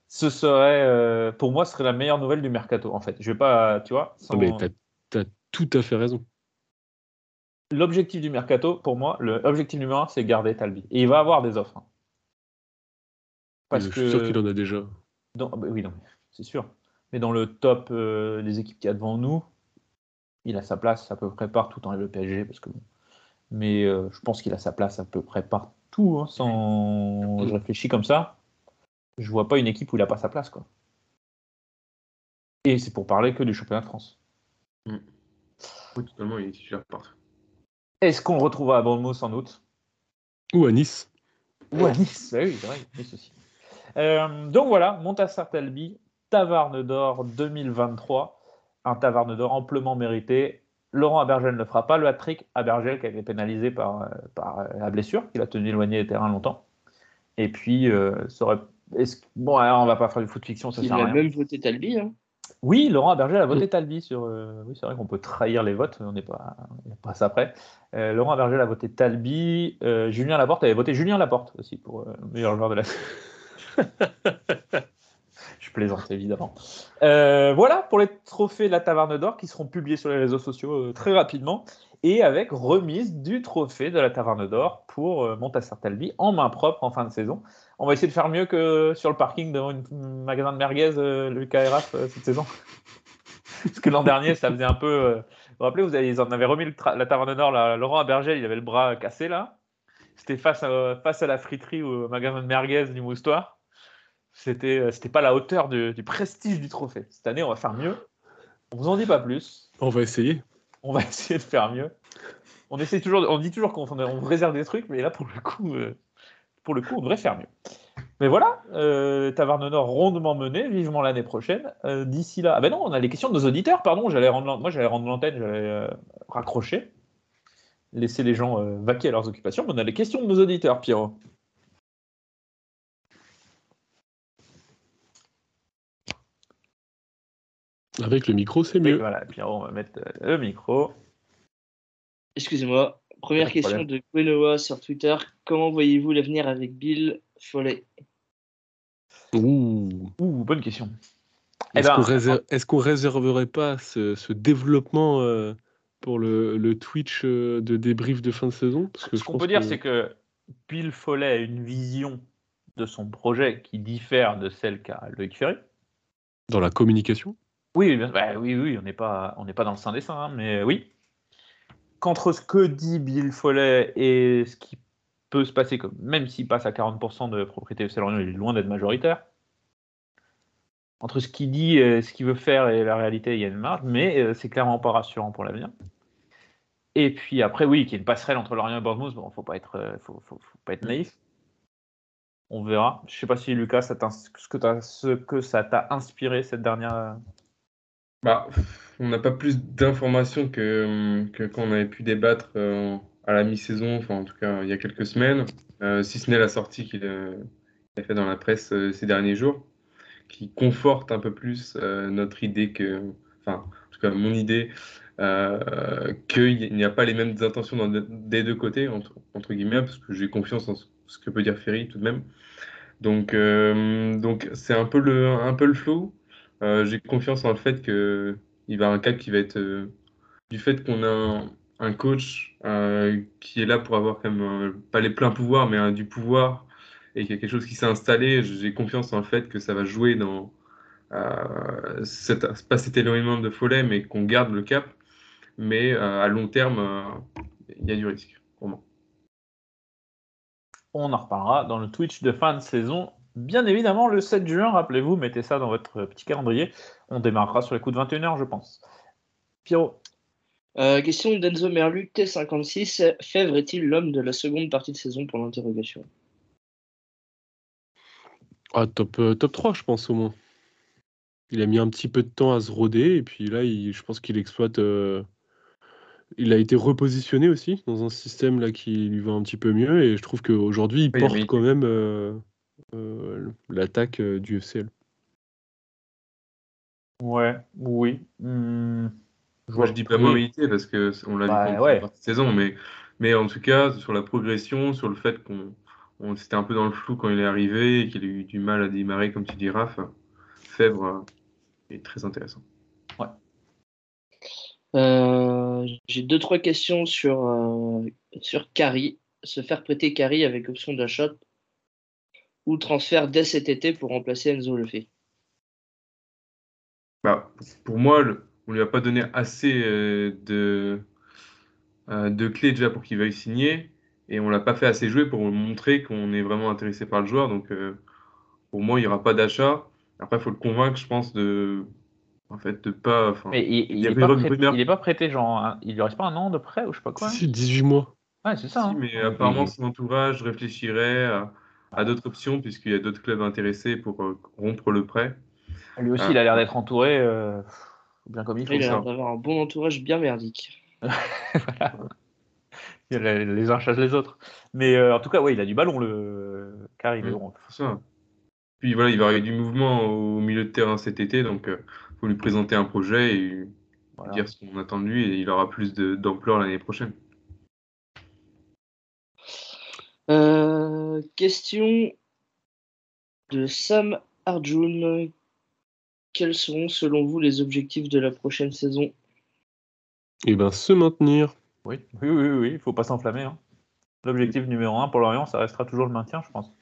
ce serait, euh, pour moi, ce serait la meilleure nouvelle du mercato. En fait, je vais pas, tu vois. Sans... mais t'as as tout à fait raison. L'objectif du mercato, pour moi, l'objectif numéro un, c'est garder Talbi. Et il va avoir des offres. Hein. Parce je suis sûr qu'il en a déjà. Bah oui, non, c'est sûr mais dans le top euh, des équipes qu'il y a devant nous, il a sa place à peu près partout dans le PSG, parce que mais euh, je pense qu'il a sa place à peu près partout, hein, sans je réfléchis comme ça. Je vois pas une équipe où il a pas sa place, quoi. Et c'est pour parler que du championnat de France. Mm. Oui, totalement, il est titulaire partout. Est-ce qu'on le retrouvera à Bournemouth sans doute? Ou à Nice Ou à Nice, bah oui, c'est vrai, Nice aussi. Euh, donc voilà, Montassar Talbi, Tavarne d'Or 2023. Un Tavarne d'Or amplement mérité. Laurent Abergel ne fera pas le hat-trick. Abergel qui a été pénalisé par, euh, par euh, la blessure, qu'il a tenu éloigné des terrains longtemps. Et puis, euh, ça aurait... bon, alors on va pas faire du foot fiction, ça Il a même voté Talbi. Hein. Oui, Laurent Abergel a voté Talbi sur. Oui, c'est vrai qu'on peut trahir les votes, on n'est pas, pas ça près. Laurent Abergel a voté Talbi. Julien Laporte avait voté Julien Laporte aussi pour le meilleur joueur de la. Je plaisante évidemment. Euh, voilà pour les trophées de la Taverne d'Or qui seront publiés sur les réseaux sociaux euh, très rapidement et avec remise du trophée de la Taverne d'Or pour euh, Montassar Talbi en main propre en fin de saison. On va essayer de faire mieux que sur le parking devant un magasin de merguez, le KRF cette saison. Parce que l'an dernier, ça faisait un peu. vous vous rappelez, vous avez, ils en avaient remis la Taverne d'Or, Laurent Abergel, il avait le bras cassé là. C'était face à, face à la friterie ou au magasin de merguez du Moustoir c'était euh, c'était pas la hauteur du, prestige du trophée. Cette année, on va faire mieux. On vous en dit pas plus. On va essayer. On va essayer de faire mieux. On essaie toujours, on dit toujours qu'on on réserve des trucs, mais là pour le coup, euh, pour le coup, on devrait faire mieux. Mais voilà, euh, Taverne Nord rondement mené, vivement l'année prochaine. Euh, d'ici là, ah ben non, on a les questions de nos auditeurs. Pardon, j'allais rendre, moi j'allais rendre l'antenne, j'allais raccrocher, laisser les gens vaquer à leurs occupations. Mais on a les questions de nos auditeurs, Pierrot. Avec le micro, c'est mieux. voilà, puis on va mettre euh, le micro. Excusez-moi. Première question de Quenoa sur Twitter. Comment voyez-vous l'avenir avec Bill Follet Ouh. bonne question. Eh ben, est-ce qu'on réserverait pas ce, développement euh, pour le, Twitch euh, de débrief de fin de saison? Parce que Ce qu'on peut dire, c'est que Bill Follet a une vision de son projet qui diffère de celle qu'a Loïc Ferry. Dans la communication? Oui, bah oui, oui, on n'est pas, on n'est pas dans le sein des saints, hein, mais oui. Qu'entre ce que dit Bill Follet et ce qui peut se passer, même s'il passe à 40% de propriété de Lorient, il est loin d'être majoritaire. Entre ce qu'il dit, ce qu'il veut faire et la réalité, il y a une marge, mais euh, c'est clairement pas rassurant pour l'avenir. Et puis après, oui, qu'il y ait une passerelle entre Lorient et Bournemouth, bon, faut pas être, euh, faut, faut, pas être naïf. On verra. Je sais pas si Lucas, ce que, ce que ça t'a inspiré cette dernière Bah, on n'a pas plus d'informations que, que quand on avait pu débattre euh, à la mi-saison, enfin en tout cas il y a quelques semaines, euh, si ce n'est la sortie qu'il euh, a fait dans la presse ces derniers jours, qui conforte un peu plus notre idée que, enfin en tout cas mon idée, qu'il n'y a pas les mêmes intentions des deux côtés, entre, guillemets, parce que j'ai confiance en ce ce que peut dire Ferry tout de même. Donc donc c'est un peu le, un peu le flou. Euh, j'ai confiance en le fait que il va y avoir un cap qui va être euh, du fait qu'on a un, coach euh, qui est là pour avoir quand même pas les pleins pouvoirs, mais du pouvoir et qu'il y a quelque chose qui s'est installé. J'ai confiance en le fait que ça va jouer dans euh, cet- pas cet éloignement de Follet, mais qu'on garde le cap. Mais à long terme, il y a du risque pour moi. On en reparlera dans le Twitch de fin de saison. Bien évidemment, le 7 juin, rappelez-vous, mettez ça dans votre petit calendrier. On démarrera sur les coups de 21h, je pense. Pierrot. Euh, question d'Enzo Merlu, T56. Fèvre est-il l'homme de la seconde partie de saison pour l'interrogation? Ah, top, euh, top 3, je pense, au moins. Il a mis un petit peu de temps à se roder, et puis là, il- je pense qu'il exploite. euh, Il a été repositionné aussi dans un système là qui lui va un petit peu mieux, et je trouve qu'aujourd'hui, il Oui, porte quand même l'attaque euh, du FCL. Ouais, oui. Hmm, Moi, je dis pas oui. mobilité parce que on l'a vu Bah, pendant toute ouais. la partie de saison, mais, mais en tout cas, sur la progression, sur le fait qu'on on, c'était un peu dans le flou quand il est arrivé et qu'il a eu du mal à démarrer, comme tu dis, Raph, Fèvre euh, est très intéressant. Euh, J'ai deux trois questions sur euh, sur Carry. Se faire prêter Carry avec option d'achat ou transfert dès cet été pour remplacer Enzo Lefebvre? Bah, pour moi, le- on lui a pas donné assez euh, de, euh, de clés déjà pour qu'il veuille signer et on l'a pas fait assez jouer pour montrer qu'on est vraiment intéressé par le joueur. Donc, euh, pour moi, il n'y aura pas d'achat. Après, il faut le convaincre, je pense, de, en fait, de pas. Mais il, il y est pas prêté, il est pas prêté, genre, il lui reste pas un an de prêt ou je sais pas quoi? Si, si, 18 mois. Ouais, c'est ça. Si, hein. mais apparemment, son entourage réfléchirait à, à d'autres options puisqu'il y a d'autres clubs intéressés pour euh, rompre le prêt. Lui aussi, Ah. il a l'air d'être entouré euh, bien comme il faut. Il a l'air d'avoir un bon entourage bien merdique. Voilà. Les, les uns chassent les autres. Mais euh, en tout cas, ouais, il a du ballon, le car il est Mm. bon. C'est ça. Puis voilà, il va y avoir du mouvement au milieu de terrain cet été, donc il faut lui présenter un projet et Voilà. dire ce qu'on attend de lui et il aura plus d'ampleur l'année prochaine. Euh, question de Sam Arjun. Quels seront selon vous les objectifs de la prochaine saison? Et ben, se maintenir. Oui, oui, oui, oui, il faut pas s'enflammer. hein. L'objectif numéro un pour Lorient, ça restera toujours le maintien, je pense.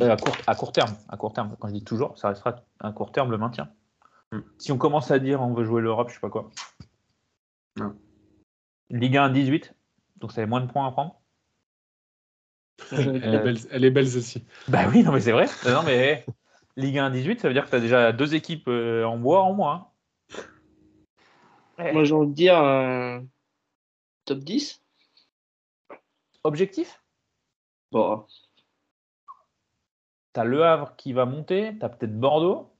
À, court, à court terme, à court terme. Quand je dis toujours, ça restera à court terme le maintien. Mm. Si on commence à dire on veut jouer l'Europe, je sais pas quoi. Non. Ligue 1 18, donc ça fait moins de points à prendre. Elle est belle, elle est belle celle-ci. Bah oui, non mais c'est vrai. Euh, non mais Ligue 1 18, ça veut dire que tu as déjà deux équipes euh, en bois en moins. Moi j'ai envie de dire euh, top 10 Objectif? Bon, T'as Le Havre qui va monter, t'as peut-être Bordeaux.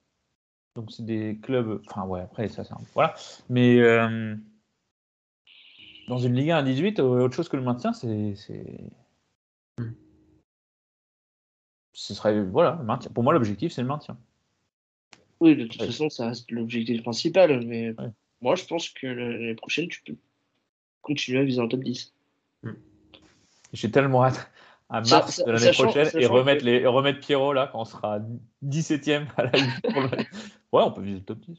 Donc c'est des clubs. Enfin ouais, après ça c'est un- Voilà. Mais euh, dans une Ligue 1 à 18, euh, autre chose que le maintien, c'est. C'est- Ce serait. Voilà, le maintien. Pour moi, l'objectif, c'est le maintien. oui, de toute Ouais. façon ça reste l'objectif principal, mais Ouais. moi je pense que l'année prochaine tu peux continuer à viser un top 10. J'ai tellement hâte à mars ça- de l'année sachant- prochaine et remettre, que- les, et remettre Pierrot là quand on sera 17ème à la Ouais, on peut viser le top 10.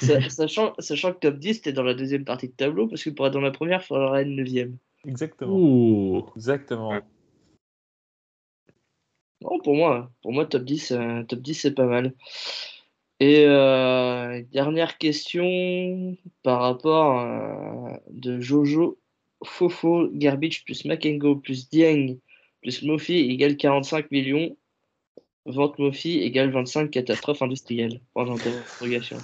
Sa- sachant, sachant que top 10 t'es dans la deuxième partie de tableau, parce que pour être dans la première, il faudra être 9 Exactement. Oh. Exactement. Non, pour moi, pour moi top 10, euh, top 10 c'est pas mal. Et euh, dernière question par rapport euh, de Jojo, Fofo, Garbage plus Makengo plus Dieng plus Mofi égale 45 millions. Vente Mofi égale 25 catastrophes industrielles.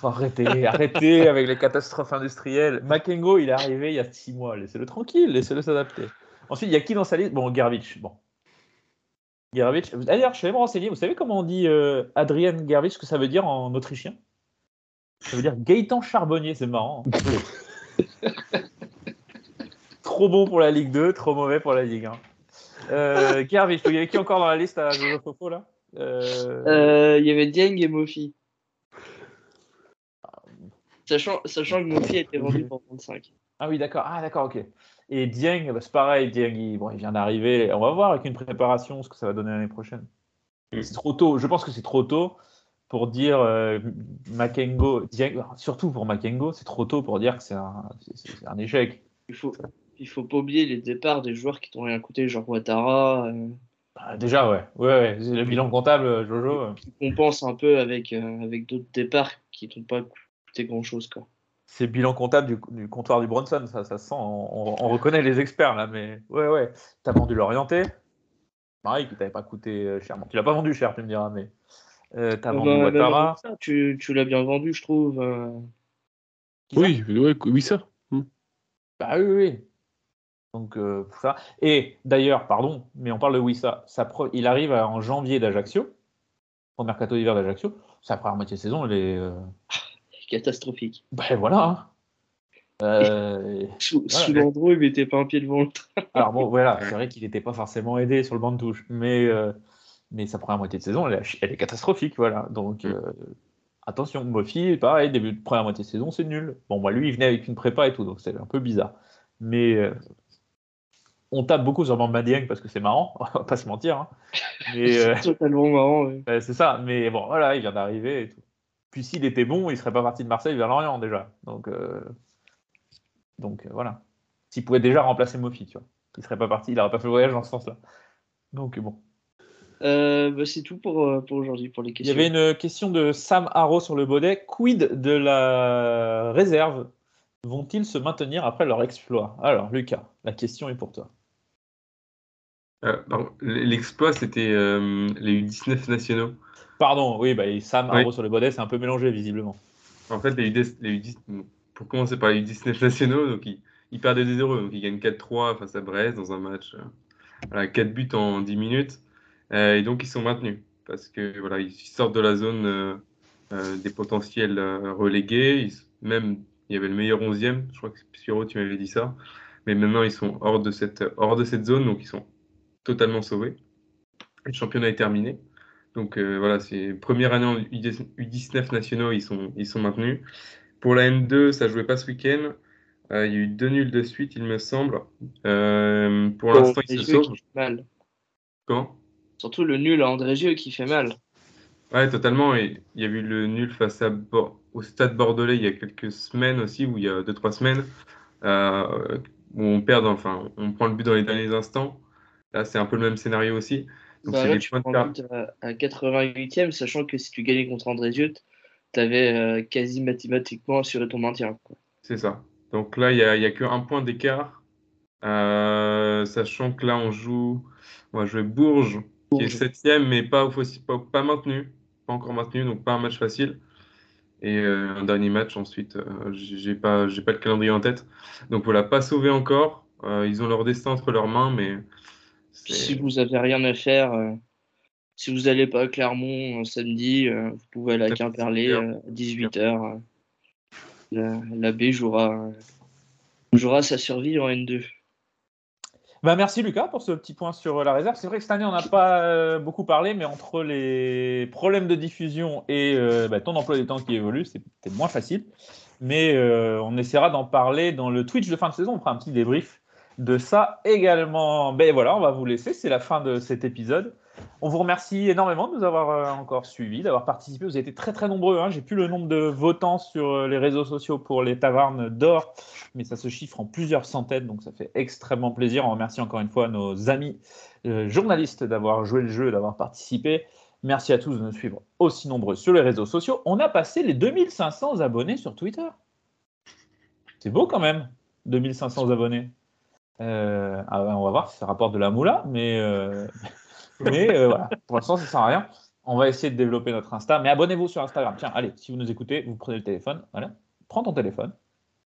Arrêtez, arrêtez avec les catastrophes industrielles. Makengo, il est arrivé il y a 6 mois. Laissez-le tranquille, laissez-le s'adapter. Ensuite, il y a qui dans sa liste? Bon, Gervich. Bon. Gervich. D'ailleurs, je vais me renseigner. Vous savez comment on dit euh, Adrian Gervich, ce que ça veut dire en autrichien? Ça veut dire Gaëtan Charbonnier, c'est marrant. trop bon pour la Ligue 2, trop mauvais pour la Ligue 1. Euh, il y avait qui encore dans la liste à Jojo Fofo là? Euh, Euh, Il y avait Dieng et Mofi. Sachant, sachant que Mofi a été vendu pour 35. Ah oui, d'accord. Ah d'accord, ok. Et Dieng, bah, c'est pareil. Dieng, il, bon, il vient d'arriver. On va voir avec une préparation ce que ça va donner l'année prochaine. C'est trop tôt. Je pense que c'est trop tôt pour dire euh, Makengo. Dieng, surtout pour Makengo, c'est trop tôt pour dire que c'est un, échec. Il faut, il faut pas oublier les départs des joueurs qui t'ont rien coûté, genre Ouattara, euh, Ah, déjà, ouais. Ouais, ouais. C'est Le bilan comptable, euh, Jojo. qui compense un peu avec, euh, avec d'autres départs qui t'ont pas coûté grand chose. Quoi. C'est le bilan comptable du, du comptoir du Bronson, ça, ça se sent. On, on- on reconnaît les experts là, mais ouais, ouais. T'as vendu l'orienté. Pareil, qui t'avait pas coûté euh, cher. Bon, tu l'as pas vendu cher, tu me diras, mais euh, t'as Ah vendu bah, Ouattara. bah, tu tu l'as bien vendu, je trouve. euh. Oui, ouais, oui, ça. Bah oui, oui, oui. Donc, euh, pour ça. Et d'ailleurs, pardon, mais on parle de Wissa. Sa pre- Il arrive en janvier d'Ajaccio, au mercato d'hiver d'Ajaccio. Sa première moitié de saison, elle est. Catastrophique. Ben voilà. hein. Euh, Sous, voilà. sous Landreau, il mettait pas un pied devant le train. Alors bon, voilà, c'est vrai qu'il n'était pas forcément aidé sur le banc de touche, mais, euh, mais sa première moitié de saison, elle, est- elle est catastrophique, voilà. Donc euh, attention, Mofi, pareil, début de première moitié de saison, c'est nul. Bon, moi, lui, il venait avec une prépa et tout, donc c'est un peu bizarre. Mais euh, on tape beaucoup sur Bamba Dieng parce que c'est marrant, on va pas se mentir. hein. Euh, C'est totalement marrant. Ouais, c'est ça, mais bon, voilà, il vient d'arriver et tout. Puis s'il était bon, il serait pas parti de Marseille vers Lorient déjà. Donc, euh, donc euh, voilà. S'il pouvait déjà remplacer Mofi, tu vois. Il serait pas parti, il n'aurait pas fait le voyage dans ce sens-là. Donc bon. Euh, bah, c'est tout pour, pour aujourd'hui, pour les Il y questions. avait une question de Sam Haro sur le Baudet. Quid de la réserve? Vont-ils se maintenir après leur exploit? Alors, Lucas, la question est pour toi. Euh, L'exploit, c'était euh, les U19 nationaux. Pardon, oui, bah, Sam Oui. Sur le Baudet, c'est un peu mélangé visiblement. En fait, les U10 les U10 bon, pour commencer par les U19 nationaux, donc ils, ils perdaient 2-0, donc ils gagnent 4-3 face à Brest dans un match. euh, voilà, 4 buts en 10 minutes. Euh, et donc ils sont maintenus parce que voilà, ils sortent de la zone euh, euh, des potentiels euh, relégués. Ils- même il y avait le meilleur 11e, je crois que Spiro, tu m'avais dit ça. Mais maintenant ils sont hors de cette, hors de cette zone, donc ils sont totalement sauvés. Le championnat est terminé. Donc euh, voilà, c'est première année en U10 U19 nationaux, ils sont, ils sont maintenus. Pour la M2, ça jouait pas ce week-end. Euh, il y a eu deux nuls de suite, il me semble. Euh, pour l'instant, ils se sauvent. mal. Comment? Surtout le nul à André Gieux qui fait mal. Ouais, totalement. Et il y a eu le nul face à au Stade Bordelais il y a quelques semaines aussi, ou il y a deux, trois semaines, où on perd, enfin, on prend le but dans les derniers instants. Là, c'est un peu le même scénario aussi. Donc, Bah c'est là, tu points de prends à, à 88e, sachant que si tu gagnais contre André Gieux, tu avais quasi mathématiquement assuré ton maintien. C'est ça. Donc là, il n'y a, y a qu'un point d'écart. Euh, sachant que là, on joue, on va jouer Bourges, qui est septième, mais pas, pas, pas maintenu. Pas encore maintenu, donc pas un match facile. Et euh, un dernier match ensuite, euh, j'ai pas, j'ai pas le calendrier en tête. Donc voilà, pas sauvé encore. Euh, ils ont leur destin entre leurs mains, mais Puis si vous avez rien à faire, euh, si vous n'allez pas à Clermont euh, samedi, euh, vous pouvez aller à Quimperlé à 18h. la, la B jouera, euh, jouera sa survie en N2. Bah, merci Lucas pour ce petit point sur la réserve. C'est vrai que cette année, on n'a pas euh, beaucoup parlé, mais entre les problèmes de diffusion et euh, bah, ton emploi des temps qui évolue, c'est peut-être moins facile. Mais euh, on essaiera d'en parler dans le Twitch de fin de saison. On fera un petit débrief de ça également. Ben voilà, on va vous laisser. C'est la fin de cet épisode. On vous remercie énormément de nous avoir euh, encore suivis, d'avoir participé. Vous avez été très très nombreux. Hein. J'ai plus le nombre de votants sur euh, les réseaux sociaux pour les tavarnes d'or, mais ça se chiffre en plusieurs centaines, donc ça fait extrêmement plaisir. On remercie encore une fois nos amis euh, journalistes d'avoir joué le jeu, d'avoir participé. Merci à tous de nous suivre aussi nombreux sur les réseaux sociaux. On a passé les 2500 abonnés sur Twitter. C'est beau quand même, 2500 abonnés. Euh, ah ouais, on va voir si ça rapporte de la moula, mais, euh, euh, pour l'instant, ça sert à rien. On va essayer de développer notre Insta, mais abonnez-vous sur Instagram. Tiens, allez, si vous nous écoutez, vous prenez le téléphone, voilà, prends ton téléphone,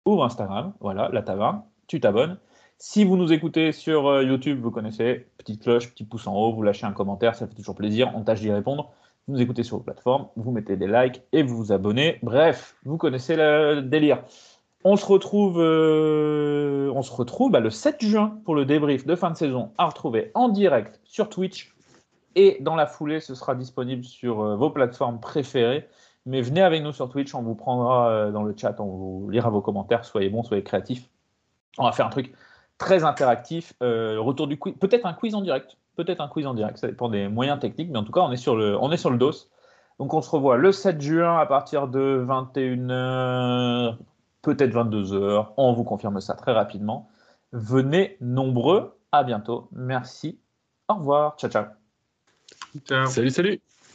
ouvre Instagram, voilà, la taverne, tu t'abonnes. Si vous nous écoutez sur YouTube, vous connaissez, petite cloche, petit pouce en haut, vous lâchez un commentaire, ça fait toujours plaisir, on tâche d'y répondre. Vous nous écoutez sur vos plateformes, vous mettez des likes et vous vous abonnez. Bref, vous connaissez le délire. On se retrouve, euh, bah, le 7 juin pour le débrief de fin de saison à retrouver en direct sur Twitch. Et dans la foulée, ce sera disponible sur euh, vos plateformes préférées. Mais venez avec nous sur Twitch, on vous prendra euh, dans le chat, on vous lira vos commentaires. Soyez bons, soyez créatifs. On va faire un truc très interactif. Retour du quiz, peut-être un quiz en direct. Peut-être un quiz en direct, ça dépend des moyens techniques. Mais en tout cas, on est sur le, on est sur le dos. Donc on se revoit le 7 juin à partir de 21h, peut-être 22h. On vous confirme ça très rapidement. Venez nombreux. À bientôt. Merci. Au revoir. Ciao, ciao. Ciao. Salut, salut.